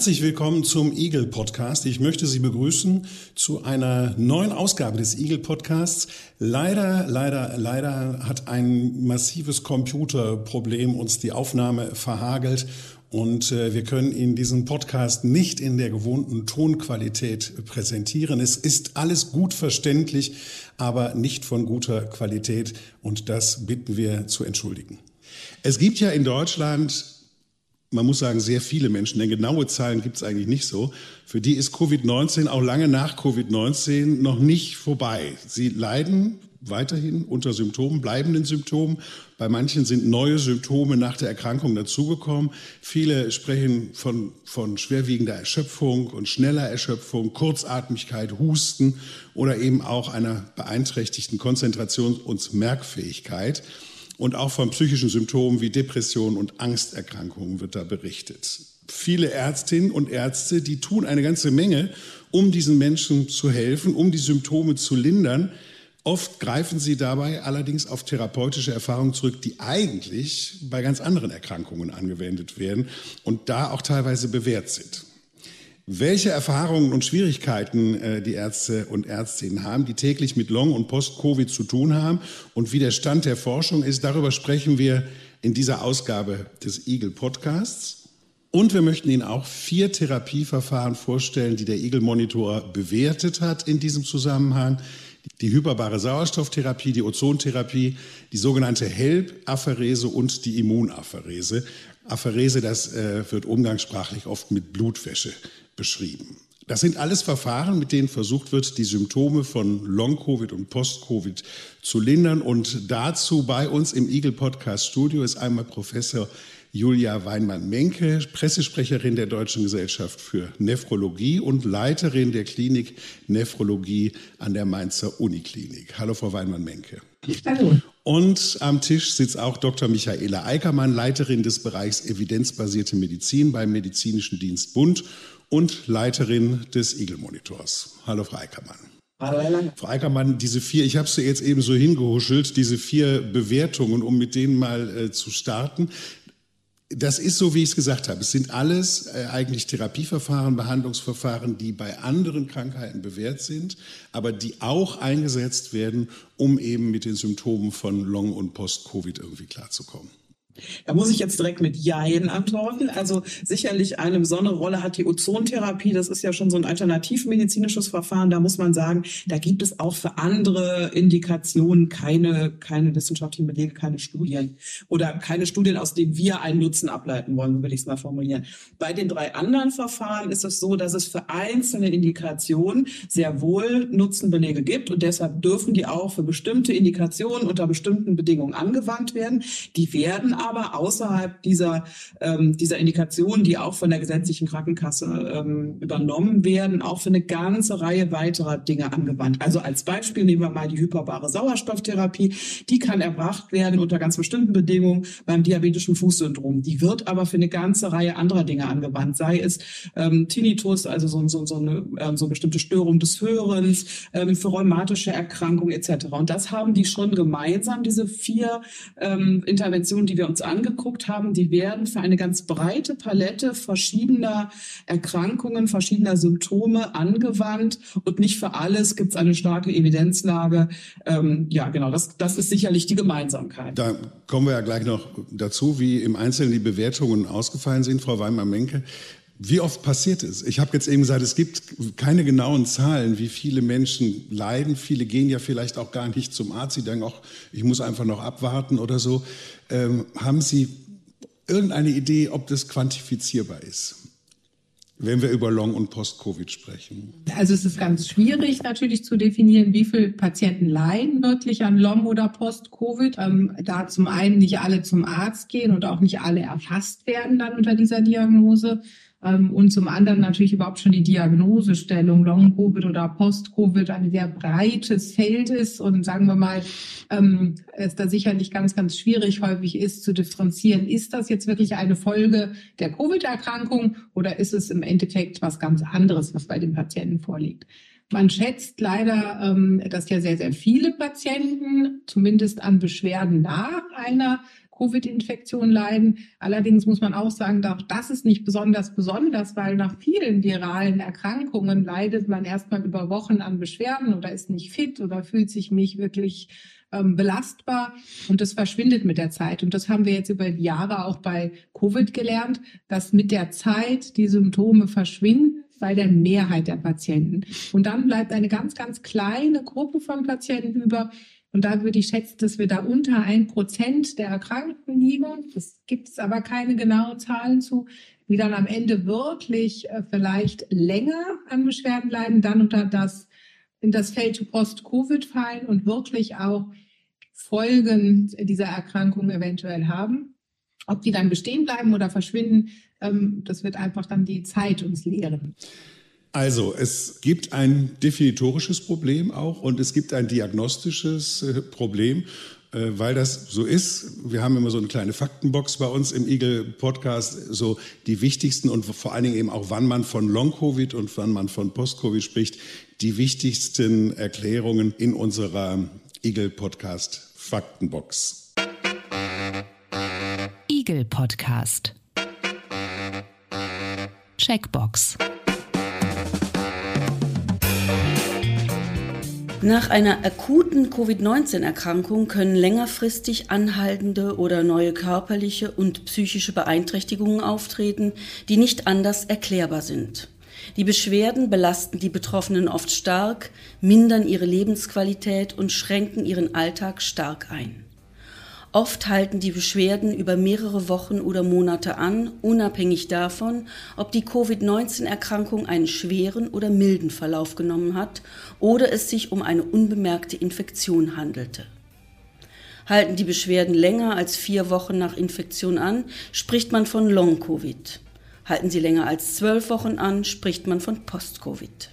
Herzlich willkommen zum Eagle Podcast. Ich möchte Sie begrüßen zu einer neuen Ausgabe des Eagle Podcasts. Leider, leider, leider hat ein massives Computerproblem uns die Aufnahme verhagelt und äh, wir können Ihnen diesen Podcast nicht in der gewohnten Tonqualität präsentieren. Es ist alles gut verständlich, aber nicht von guter Qualität und das bitten wir zu entschuldigen. Es gibt ja in Deutschland man muss sagen, sehr viele Menschen, denn genaue Zahlen gibt es eigentlich nicht so, für die ist Covid-19 auch lange nach Covid-19 noch nicht vorbei. Sie leiden weiterhin unter Symptomen, bleibenden Symptomen. Bei manchen sind neue Symptome nach der Erkrankung dazugekommen. Viele sprechen von, von schwerwiegender Erschöpfung und schneller Erschöpfung, Kurzatmigkeit, Husten oder eben auch einer beeinträchtigten Konzentration und Merkfähigkeit. Und auch von psychischen Symptomen wie Depressionen und Angsterkrankungen wird da berichtet. Viele Ärztinnen und Ärzte, die tun eine ganze Menge, um diesen Menschen zu helfen, um die Symptome zu lindern. Oft greifen sie dabei allerdings auf therapeutische Erfahrungen zurück, die eigentlich bei ganz anderen Erkrankungen angewendet werden und da auch teilweise bewährt sind. Welche Erfahrungen und Schwierigkeiten äh, die Ärzte und Ärztinnen haben, die täglich mit Long- und Post-Covid zu tun haben und wie der Stand der Forschung ist, darüber sprechen wir in dieser Ausgabe des Eagle Podcasts. Und wir möchten Ihnen auch vier Therapieverfahren vorstellen, die der Eagle Monitor bewertet hat in diesem Zusammenhang. Die hyperbare Sauerstofftherapie, die Ozontherapie, die sogenannte HELP-Apherese und die Immunapherese. Apherese, das äh, wird umgangssprachlich oft mit Blutwäsche beschrieben. Das sind alles Verfahren, mit denen versucht wird, die Symptome von Long-Covid und Post-Covid zu lindern. Und dazu bei uns im Eagle Podcast Studio ist einmal Professor Julia Weinmann-Menke, Pressesprecherin der Deutschen Gesellschaft für Nephrologie und Leiterin der Klinik Nephrologie an der Mainzer Uniklinik. Hallo, Frau Weinmann-Menke. Hallo. Und am Tisch sitzt auch Dr. Michaela Eickermann, Leiterin des Bereichs evidenzbasierte Medizin beim Medizinischen Dienst Bund und Leiterin des Eagle Monitors. Hallo, Frau Eickermann. Hallo, Frau Eickermann, diese vier, ich habe sie jetzt eben so hingehuschelt, diese vier Bewertungen, um mit denen mal äh, zu starten. Das ist so, wie ich es gesagt habe. Es sind alles äh, eigentlich Therapieverfahren, Behandlungsverfahren, die bei anderen Krankheiten bewährt sind, aber die auch eingesetzt werden, um eben mit den Symptomen von Long- und Post-Covid irgendwie klarzukommen. Da muss ich jetzt direkt mit Jein antworten. Also sicherlich eine besondere Rolle hat die Ozontherapie. Das ist ja schon so ein alternativmedizinisches Verfahren. Da muss man sagen, da gibt es auch für andere Indikationen keine, keine wissenschaftlichen Belege, keine Studien oder keine Studien, aus denen wir einen Nutzen ableiten wollen, würde ich es mal formulieren. Bei den drei anderen Verfahren ist es so, dass es für einzelne Indikationen sehr wohl Nutzenbelege gibt und deshalb dürfen die auch für bestimmte Indikationen unter bestimmten Bedingungen angewandt werden. Die werden aber außerhalb dieser, ähm, dieser Indikationen, die auch von der gesetzlichen Krankenkasse ähm, übernommen werden, auch für eine ganze Reihe weiterer Dinge angewandt. Also als Beispiel nehmen wir mal die hyperbare Sauerstofftherapie. Die kann erbracht werden unter ganz bestimmten Bedingungen beim diabetischen Fußsyndrom. Die wird aber für eine ganze Reihe anderer Dinge angewandt, sei es ähm, Tinnitus, also so, so, so, eine ähm, so bestimmte Störung des Hörens, ähm, für rheumatische Erkrankungen etc. Und das haben die schon gemeinsam, diese vier ähm, Interventionen, die wir uns angeguckt haben, die werden für eine ganz breite Palette verschiedener Erkrankungen, verschiedener Symptome angewandt und nicht für alles gibt es eine starke Evidenzlage. Ähm, ja, genau, das, das ist sicherlich die Gemeinsamkeit. Da kommen wir ja gleich noch dazu, wie im Einzelnen die Bewertungen ausgefallen sind, Frau Weimar-Menke. Wie oft passiert es? Ich habe jetzt eben gesagt, es gibt keine genauen Zahlen, wie viele Menschen leiden. Viele gehen ja vielleicht auch gar nicht zum Arzt. Sie denken auch, ich muss einfach noch abwarten oder so. Ähm, haben Sie irgendeine Idee, ob das quantifizierbar ist? wenn wir über Long- und Post-Covid sprechen? Also es ist ganz schwierig natürlich zu definieren, wie viele Patienten leiden wirklich an Long- oder Post-Covid. Ähm, da zum einen nicht alle zum Arzt gehen und auch nicht alle erfasst werden dann unter dieser Diagnose. Ähm, und zum anderen natürlich überhaupt schon die Diagnosestellung, Long-Covid oder Post-Covid, ein sehr breites Feld ist und sagen wir mal, ähm, es da sicherlich ganz, ganz schwierig häufig ist zu differenzieren, ist das jetzt wirklich eine Folge der Covid-Erkrankung oder ist es im Endeffekt was ganz anderes, was bei den Patienten vorliegt? Man schätzt leider, ähm, dass ja sehr, sehr viele Patienten zumindest an Beschwerden nach einer Covid-Infektion leiden. Allerdings muss man auch sagen, auch das ist nicht besonders besonders, weil nach vielen viralen Erkrankungen leidet man erstmal über Wochen an Beschwerden oder ist nicht fit oder fühlt sich nicht wirklich ähm, belastbar und das verschwindet mit der Zeit. Und das haben wir jetzt über die Jahre auch bei Covid gelernt, dass mit der Zeit die Symptome verschwinden bei der Mehrheit der Patienten. Und dann bleibt eine ganz, ganz kleine Gruppe von Patienten über, und da würde ich schätzen, dass wir da unter ein Prozent der Erkrankten liegen. Das gibt es aber keine genauen Zahlen zu, die dann am Ende wirklich äh, vielleicht länger an Beschwerden leiden, dann unter das, in das Feld Post-Covid fallen und wirklich auch Folgen dieser Erkrankung eventuell haben. Ob die dann bestehen bleiben oder verschwinden, ähm, das wird einfach dann die Zeit uns lehren. Also, es gibt ein definitorisches Problem auch und es gibt ein diagnostisches äh, Problem, äh, weil das so ist. Wir haben immer so eine kleine Faktenbox bei uns im Eagle Podcast, so die wichtigsten und vor allen Dingen eben auch, wann man von Long-Covid und wann man von Post-Covid spricht, die wichtigsten Erklärungen in unserer Eagle Podcast Faktenbox. Eagle Podcast. Checkbox. Nach einer akuten Covid-19-Erkrankung können längerfristig anhaltende oder neue körperliche und psychische Beeinträchtigungen auftreten, die nicht anders erklärbar sind. Die Beschwerden belasten die Betroffenen oft stark, mindern ihre Lebensqualität und schränken ihren Alltag stark ein. Oft halten die Beschwerden über mehrere Wochen oder Monate an, unabhängig davon, ob die Covid-19-Erkrankung einen schweren oder milden Verlauf genommen hat oder es sich um eine unbemerkte Infektion handelte. Halten die Beschwerden länger als vier Wochen nach Infektion an, spricht man von Long-Covid. Halten sie länger als zwölf Wochen an, spricht man von Post-Covid.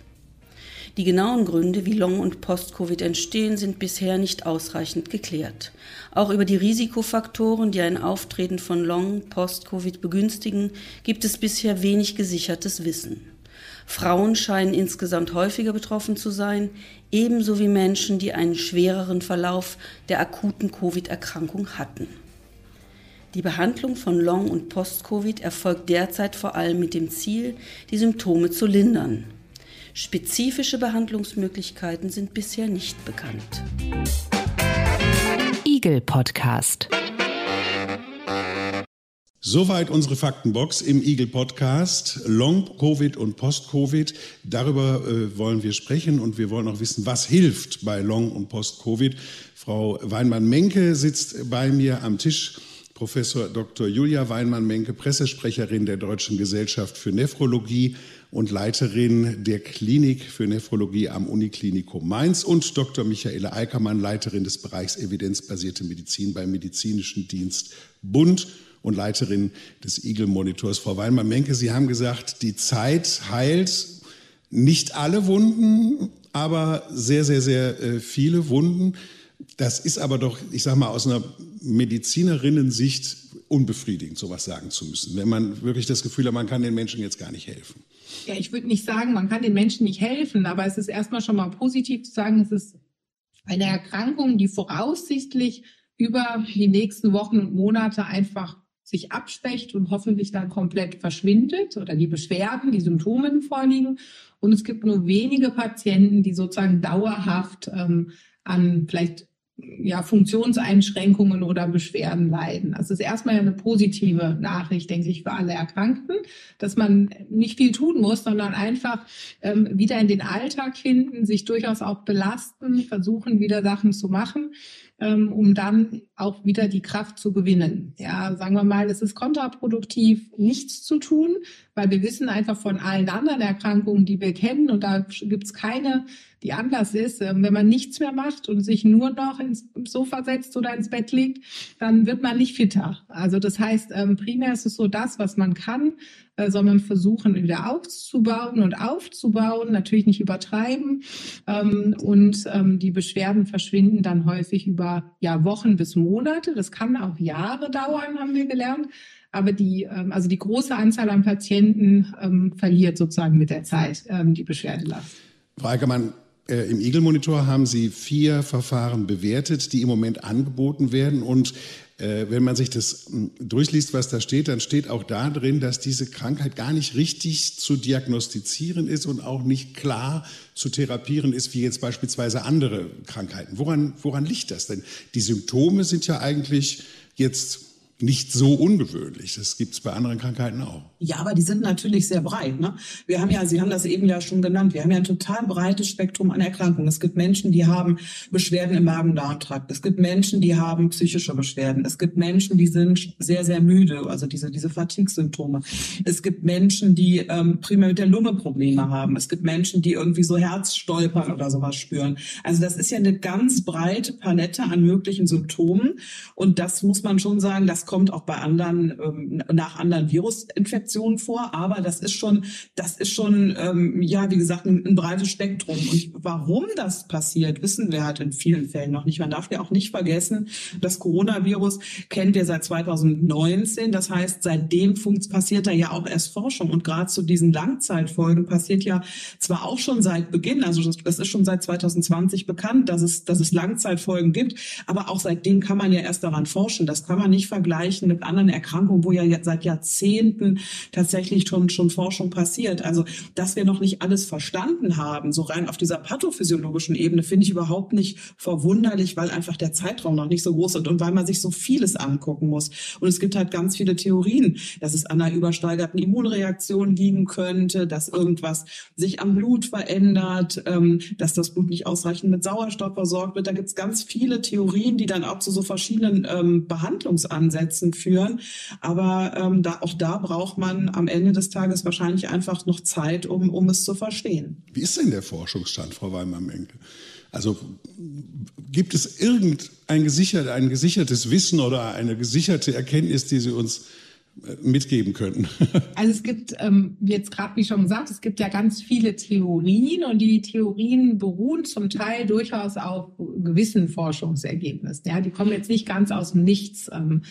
Die genauen Gründe, wie Long- und Post-Covid entstehen, sind bisher nicht ausreichend geklärt. Auch über die Risikofaktoren, die ein Auftreten von Long-, Post-Covid begünstigen, gibt es bisher wenig gesichertes Wissen. Frauen scheinen insgesamt häufiger betroffen zu sein, ebenso wie Menschen, die einen schwereren Verlauf der akuten Covid-Erkrankung hatten. Die Behandlung von Long- und Post-Covid erfolgt derzeit vor allem mit dem Ziel, die Symptome zu lindern. Spezifische Behandlungsmöglichkeiten sind bisher nicht bekannt. Eagle Podcast. Soweit unsere Faktenbox im Eagle Podcast. Long-Covid und Post-Covid. Darüber äh, wollen wir sprechen und wir wollen auch wissen, was hilft bei Long- und Post-Covid. Frau Weinmann-Menke sitzt bei mir am Tisch. Professor Dr. Julia Weinmann-Menke, Pressesprecherin der Deutschen Gesellschaft für Nephrologie und Leiterin der Klinik für Nephrologie am Uniklinikum Mainz und Dr. Michaela Eickermann, Leiterin des Bereichs evidenzbasierte Medizin beim Medizinischen Dienst Bund und Leiterin des Eagle Monitors. Frau Weinmann-Menke, Sie haben gesagt, die Zeit heilt nicht alle Wunden, aber sehr, sehr, sehr äh, viele Wunden. Das ist aber doch, ich sage mal, aus einer Medizinerinnen-Sicht unbefriedigend, sowas sagen zu müssen, wenn man wirklich das Gefühl hat, man kann den Menschen jetzt gar nicht helfen. Ja, ich würde nicht sagen, man kann den Menschen nicht helfen, aber es ist erstmal schon mal positiv zu sagen, es ist eine Erkrankung, die voraussichtlich über die nächsten Wochen und Monate einfach sich abschwächt und hoffentlich dann komplett verschwindet oder die Beschwerden, die Symptome vorliegen. Und es gibt nur wenige Patienten, die sozusagen dauerhaft ähm, an vielleicht ja, Funktionseinschränkungen oder Beschwerden leiden. Das ist erstmal eine positive Nachricht, denke ich, für alle Erkrankten, dass man nicht viel tun muss, sondern einfach ähm, wieder in den Alltag finden, sich durchaus auch belasten, versuchen, wieder Sachen zu machen ähm, um dann auch wieder die Kraft zu gewinnen. Ja, sagen wir mal, es ist kontraproduktiv, nichts zu tun, weil wir wissen einfach von allen anderen Erkrankungen, die wir kennen, und da gibt's keine, die anders ist. Ähm, wenn man nichts mehr macht und sich nur noch ins Sofa setzt oder ins Bett legt, dann wird man nicht fitter. Also das heißt, ähm, primär ist es so das, was man kann, sondern versuchen wieder aufzubauen und aufzubauen, natürlich nicht übertreiben. Ähm, und ähm, die Beschwerden verschwinden dann häufig über ja, Wochen bis Monate. Das kann auch Jahre dauern, haben wir gelernt. Aber die, ähm, also die große Anzahl an Patienten verliert sozusagen mit der Zeit die Beschwerdelast. Frau Eickermann, äh, Im Eagle-Monitor haben Sie vier Verfahren bewertet, die im Moment angeboten werden. Und äh, wenn man sich das hm, durchliest, was da steht, dann steht auch da drin, dass diese Krankheit gar nicht richtig zu diagnostizieren ist und auch nicht klar zu therapieren ist, wie jetzt beispielsweise andere Krankheiten. Woran, woran liegt das denn? Die Symptome sind ja eigentlich jetzt nicht so ungewöhnlich. Das gibt es bei anderen Krankheiten auch. Ja, aber die sind natürlich sehr breit. Ne? Wir haben ja, Sie haben das eben ja schon genannt, wir haben ja ein total breites Spektrum an Erkrankungen. Es gibt Menschen, die haben Beschwerden im Magen-Darm-Trakt. Es gibt Menschen, die haben psychische Beschwerden. Es gibt Menschen, die sind sehr, sehr müde, also diese, diese Fatigue-Symptome. Es gibt Menschen, die ähm, primär mit der Lunge Probleme haben. Es gibt Menschen, die irgendwie so Herzstolpern oder sowas spüren. Also das ist ja eine ganz breite Palette an möglichen Symptomen. Und das muss man schon sagen, das kommt auch bei anderen ähm, nach anderen Virusinfektionen vor, aber das ist schon, das ist schon, ähm, ja, wie gesagt, ein, ein, breites Spektrum. Und warum das passiert, wissen wir halt in vielen Fällen noch nicht. Man darf ja auch nicht vergessen, das Coronavirus kennt wir seit 2019. Das heißt, seitdem passiert da ja auch erst Forschung. Und gerade zu diesen Langzeitfolgen passiert ja zwar auch schon seit Beginn, also das, das ist schon seit 2020 bekannt, dass es, dass es Langzeitfolgen gibt, aber auch seitdem kann man ja erst daran forschen. Das kann man nicht vergleichen vergleichen mit anderen Erkrankungen, wo ja seit Jahrzehnten tatsächlich schon, schon Forschung passiert. Also, dass wir noch nicht alles verstanden haben, so rein auf dieser pathophysiologischen Ebene, finde ich überhaupt nicht verwunderlich, weil einfach der Zeitraum noch nicht so groß ist und weil man sich so vieles angucken muss. Und es gibt halt ganz viele Theorien, dass es an einer übersteigerten Immunreaktion liegen könnte, dass irgendwas sich am Blut verändert, ähm, dass das Blut nicht ausreichend mit Sauerstoff versorgt wird. Da gibt es ganz viele Theorien, die dann auch zu so verschiedenen ähm, Behandlungsansätzen Gesetzen führen. Aber ähm, da, auch da braucht man am Ende des Tages wahrscheinlich einfach noch Zeit, um, um es zu verstehen. Wie ist denn der Forschungsstand, Frau Weimann-Menke? Also gibt es irgendein gesichert, ein gesichertes Wissen oder eine gesicherte Erkenntnis, die Sie uns äh, mitgeben könnten? Also es gibt ähm, jetzt gerade, wie schon gesagt, es gibt ja ganz viele Theorien und die Theorien beruhen zum Teil durchaus auf gewissen Forschungsergebnissen. Ja, die kommen jetzt nicht ganz aus dem Nichts. Ähm,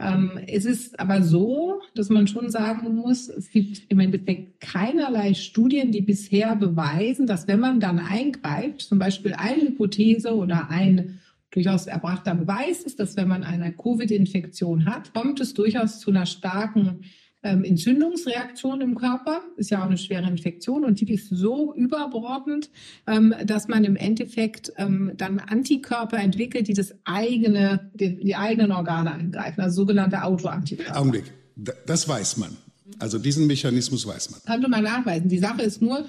ähm, es ist aber so, dass man schon sagen muss, es gibt im Endeffekt keinerlei Studien, die bisher beweisen, dass wenn man dann eingreift, zum Beispiel eine Hypothese oder ein durchaus erbrachter Beweis ist, dass wenn man eine Covid-Infektion hat, kommt es durchaus zu einer starken ähm, Entzündungsreaktion im Körper, ist ja auch eine schwere Infektion und die ist so überbordend, ähm, dass man im Endeffekt ähm, dann Antikörper entwickelt, die das eigene, die, die eigenen Organe angreifen, also sogenannte Autoantikörper. Augenblick, das weiß man. Also diesen Mechanismus weiß man. Könnte man nachweisen. Die Sache ist nur,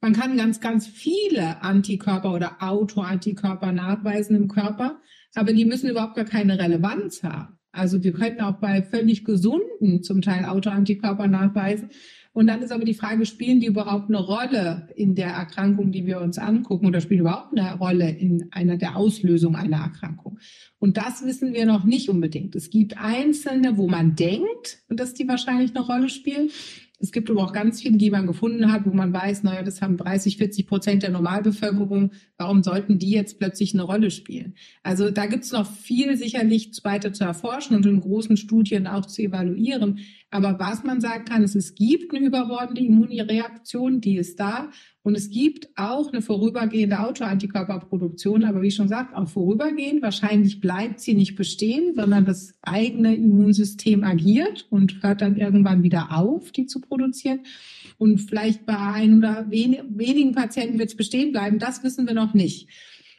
man kann ganz, ganz viele Antikörper oder Autoantikörper nachweisen im Körper, aber die müssen überhaupt gar keine Relevanz haben. Also wir könnten auch bei völlig gesunden zum Teil Autoantikörper nachweisen. Und dann ist aber die Frage, spielen die überhaupt eine Rolle in der Erkrankung, die wir uns angucken oder spielen überhaupt eine Rolle in einer der Auslösung einer Erkrankung? Und das wissen wir noch nicht unbedingt. Es gibt einzelne, wo man denkt, dass die wahrscheinlich eine Rolle spielen. Es gibt aber auch ganz viele, die man gefunden hat, wo man weiß, naja, das haben 30, 40 Prozent der Normalbevölkerung. Warum sollten die jetzt plötzlich eine Rolle spielen? Also da gibt es noch viel sicherlich weiter zu erforschen und in großen Studien auch zu evaluieren. Aber was man sagen kann, ist, es gibt eine überbordende Immunreaktion, die ist da. Und es gibt auch eine vorübergehende Autoantikörperproduktion, aber wie schon gesagt, auch vorübergehend. Wahrscheinlich bleibt sie nicht bestehen, sondern das eigene Immunsystem agiert und hört dann irgendwann wieder auf, die zu produzieren. Und vielleicht bei ein oder wenigen Patienten wird es bestehen bleiben. Das wissen wir noch nicht.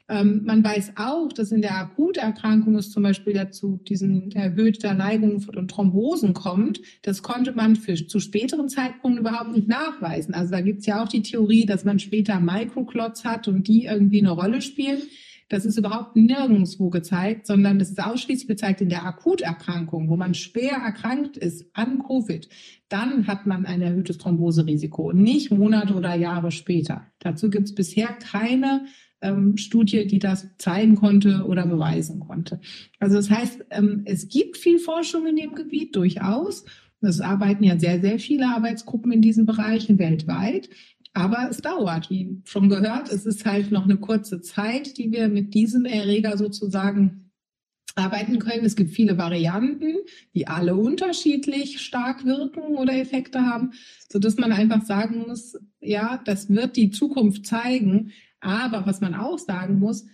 Ähm, man weiß auch, dass in der Akuterkrankung es zum Beispiel dazu diesen erhöhter Neigung von Thrombosen kommt. Das konnte man für, zu späteren Zeitpunkten überhaupt nicht nachweisen. Also da gibt es ja auch die Theorie, dass man später Microclots hat und die irgendwie eine Rolle spielen. Das ist überhaupt nirgendwo gezeigt, sondern das ist ausschließlich gezeigt in der Akuterkrankung, wo man schwer erkrankt ist an Covid. Dann hat man ein erhöhtes Thromboserisiko, nicht Monate oder Jahre später. Dazu gibt es bisher keine ähm, Studie, die das zeigen konnte oder beweisen konnte. Also das heißt, ähm, es gibt viel Forschung in dem Gebiet durchaus. Es arbeiten ja sehr, sehr viele Arbeitsgruppen in diesen Bereichen weltweit. Aber es dauert, wie schon gehört. Es ist halt noch eine kurze Zeit, die wir mit diesem Erreger sozusagen arbeiten können. Es gibt viele Varianten, die alle unterschiedlich stark wirken oder Effekte haben, so dass man einfach sagen muss, ja, das wird die Zukunft zeigen. Aber was man auch sagen muss,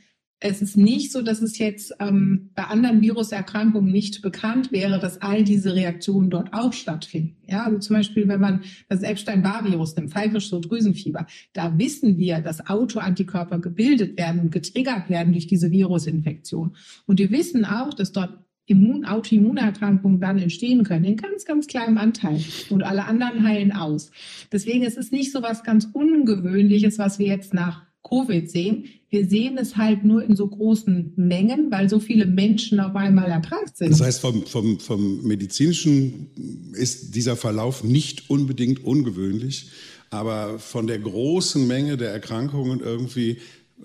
es ist nicht so, dass es jetzt ähm, bei anderen Viruserkrankungen nicht bekannt wäre, dass all diese Reaktionen dort auch stattfinden. Ja, also zum Beispiel, wenn man das Epstein-Barr-Virus nimmt, pfeifische Drüsenfieber, da wissen wir, dass Autoantikörper gebildet werden und getriggert werden durch diese Virusinfektion. Und wir wissen auch, dass dort Immun Autoimmunerkrankungen dann entstehen können, in ganz, ganz kleinem Anteil. Und alle anderen heilen aus. Deswegen ist es nicht so was ganz Ungewöhnliches, was wir jetzt nach Covid sehen. Wir sehen es halt nur in so großen Mengen, weil so viele Menschen auf einmal erkrankt sind. Das heißt, vom, vom, vom medizinischen ist dieser Verlauf nicht unbedingt ungewöhnlich, aber von der großen Menge der Erkrankungen irgendwie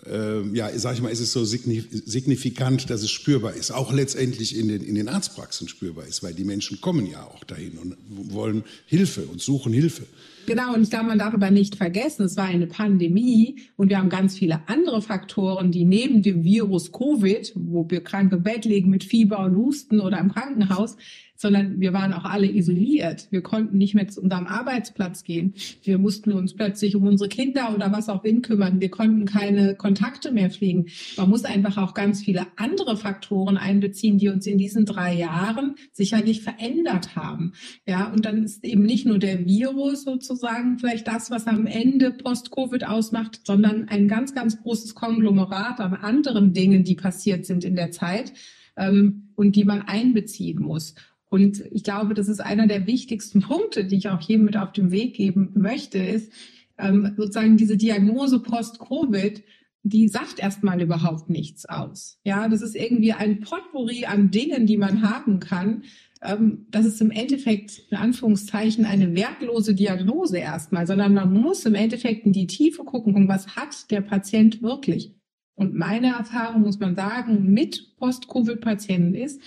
äh, ja, sag ich mal, ist es so signifikant, dass es spürbar ist. Auch letztendlich in den, in den Arztpraxen spürbar ist, weil die Menschen kommen ja auch dahin und wollen Hilfe und suchen Hilfe. Genau, und ich glaube, man darf aber nicht vergessen, es war eine Pandemie und wir haben ganz viele andere Faktoren, die neben dem Virus Covid, wo wir krank im Bett liegen mit Fieber und Husten oder im Krankenhaus, sondern wir waren auch alle isoliert. Wir konnten nicht mehr zu unserem Arbeitsplatz gehen. Wir mussten uns plötzlich um unsere Kinder oder was auch immer kümmern. Wir konnten keine Kontakte mehr pflegen. Man muss einfach auch ganz viele andere Faktoren einbeziehen, die uns in diesen drei Jahren sicherlich verändert haben. Ja, und dann ist eben nicht nur der Virus sozusagen vielleicht das, was am Ende Post-Covid ausmacht, sondern ein ganz, ganz großes Konglomerat an anderen Dingen, die passiert sind in der Zeit ähm, und die man einbeziehen muss. Und ich glaube, das ist einer der wichtigsten Punkte, die ich auch jedem mit auf den Weg geben möchte, ist ähm, sozusagen diese Diagnose Post-Covid, die sagt erstmal überhaupt nichts aus. Ja, das ist irgendwie ein Potpourri an Dingen, die man haben kann. Ähm, das ist im Endeffekt in Anführungszeichen eine wertlose Diagnose erstmal, sondern man muss im Endeffekt in die Tiefe gucken, was hat der Patient wirklich. Und meine Erfahrung, muss man sagen, mit Post-Covid-Patienten ist,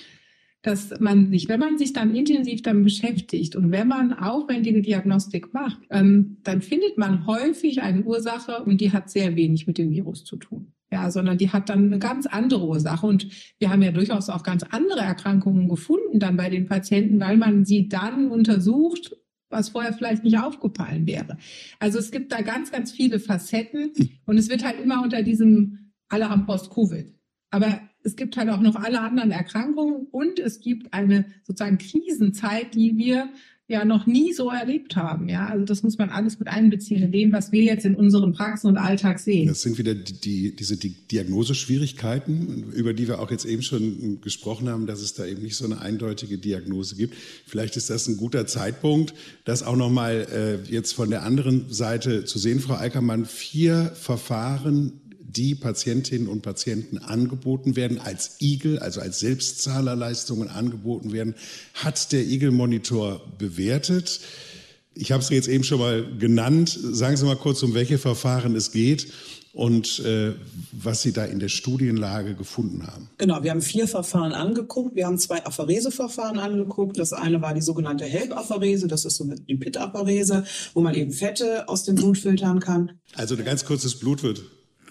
dass man sich, wenn man sich dann intensiv damit beschäftigt und wenn man aufwendige Diagnostik macht, ähm, dann findet man häufig eine Ursache und die hat sehr wenig mit dem Virus zu tun. Ja, sondern die hat dann eine ganz andere Ursache. Und wir haben ja durchaus auch ganz andere Erkrankungen gefunden dann bei den Patienten, weil man sie dann untersucht, was vorher vielleicht nicht aufgefallen wäre. Also es gibt da ganz, ganz viele Facetten und es wird halt immer unter diesem alle haben Post-Covid. Aber es gibt halt auch noch alle anderen Erkrankungen und es gibt eine sozusagen Krisenzeit, die wir ja noch nie so erlebt haben. Ja, also das muss man alles mit einbeziehen in dem, was wir jetzt in unseren Praxen und Alltag sehen. Das sind wieder die, die, diese die Diagnoseschwierigkeiten, über die wir auch jetzt eben schon gesprochen haben, dass es da eben nicht so eine eindeutige Diagnose gibt. Vielleicht ist das ein guter Zeitpunkt, das auch nochmal äh, jetzt von der anderen Seite zu sehen, Frau Eickermann. Vier Verfahren die Patientinnen und Patienten angeboten werden, als Igel, also als Selbstzahlerleistungen angeboten werden, hat der Igel-Monitor bewertet. Ich habe es jetzt eben schon mal genannt. Sagen Sie mal kurz, um welche Verfahren es geht und äh, was Sie da in der Studienlage gefunden haben. Genau, wir haben vier Verfahren angeguckt. Wir haben zwei Aphareseverfahren angeguckt. Das eine war die sogenannte HELP-Apharese, das ist so die PIT-Apharese, wo man eben Fette aus dem Blut filtern kann. Also ein ganz kurzes Blut wird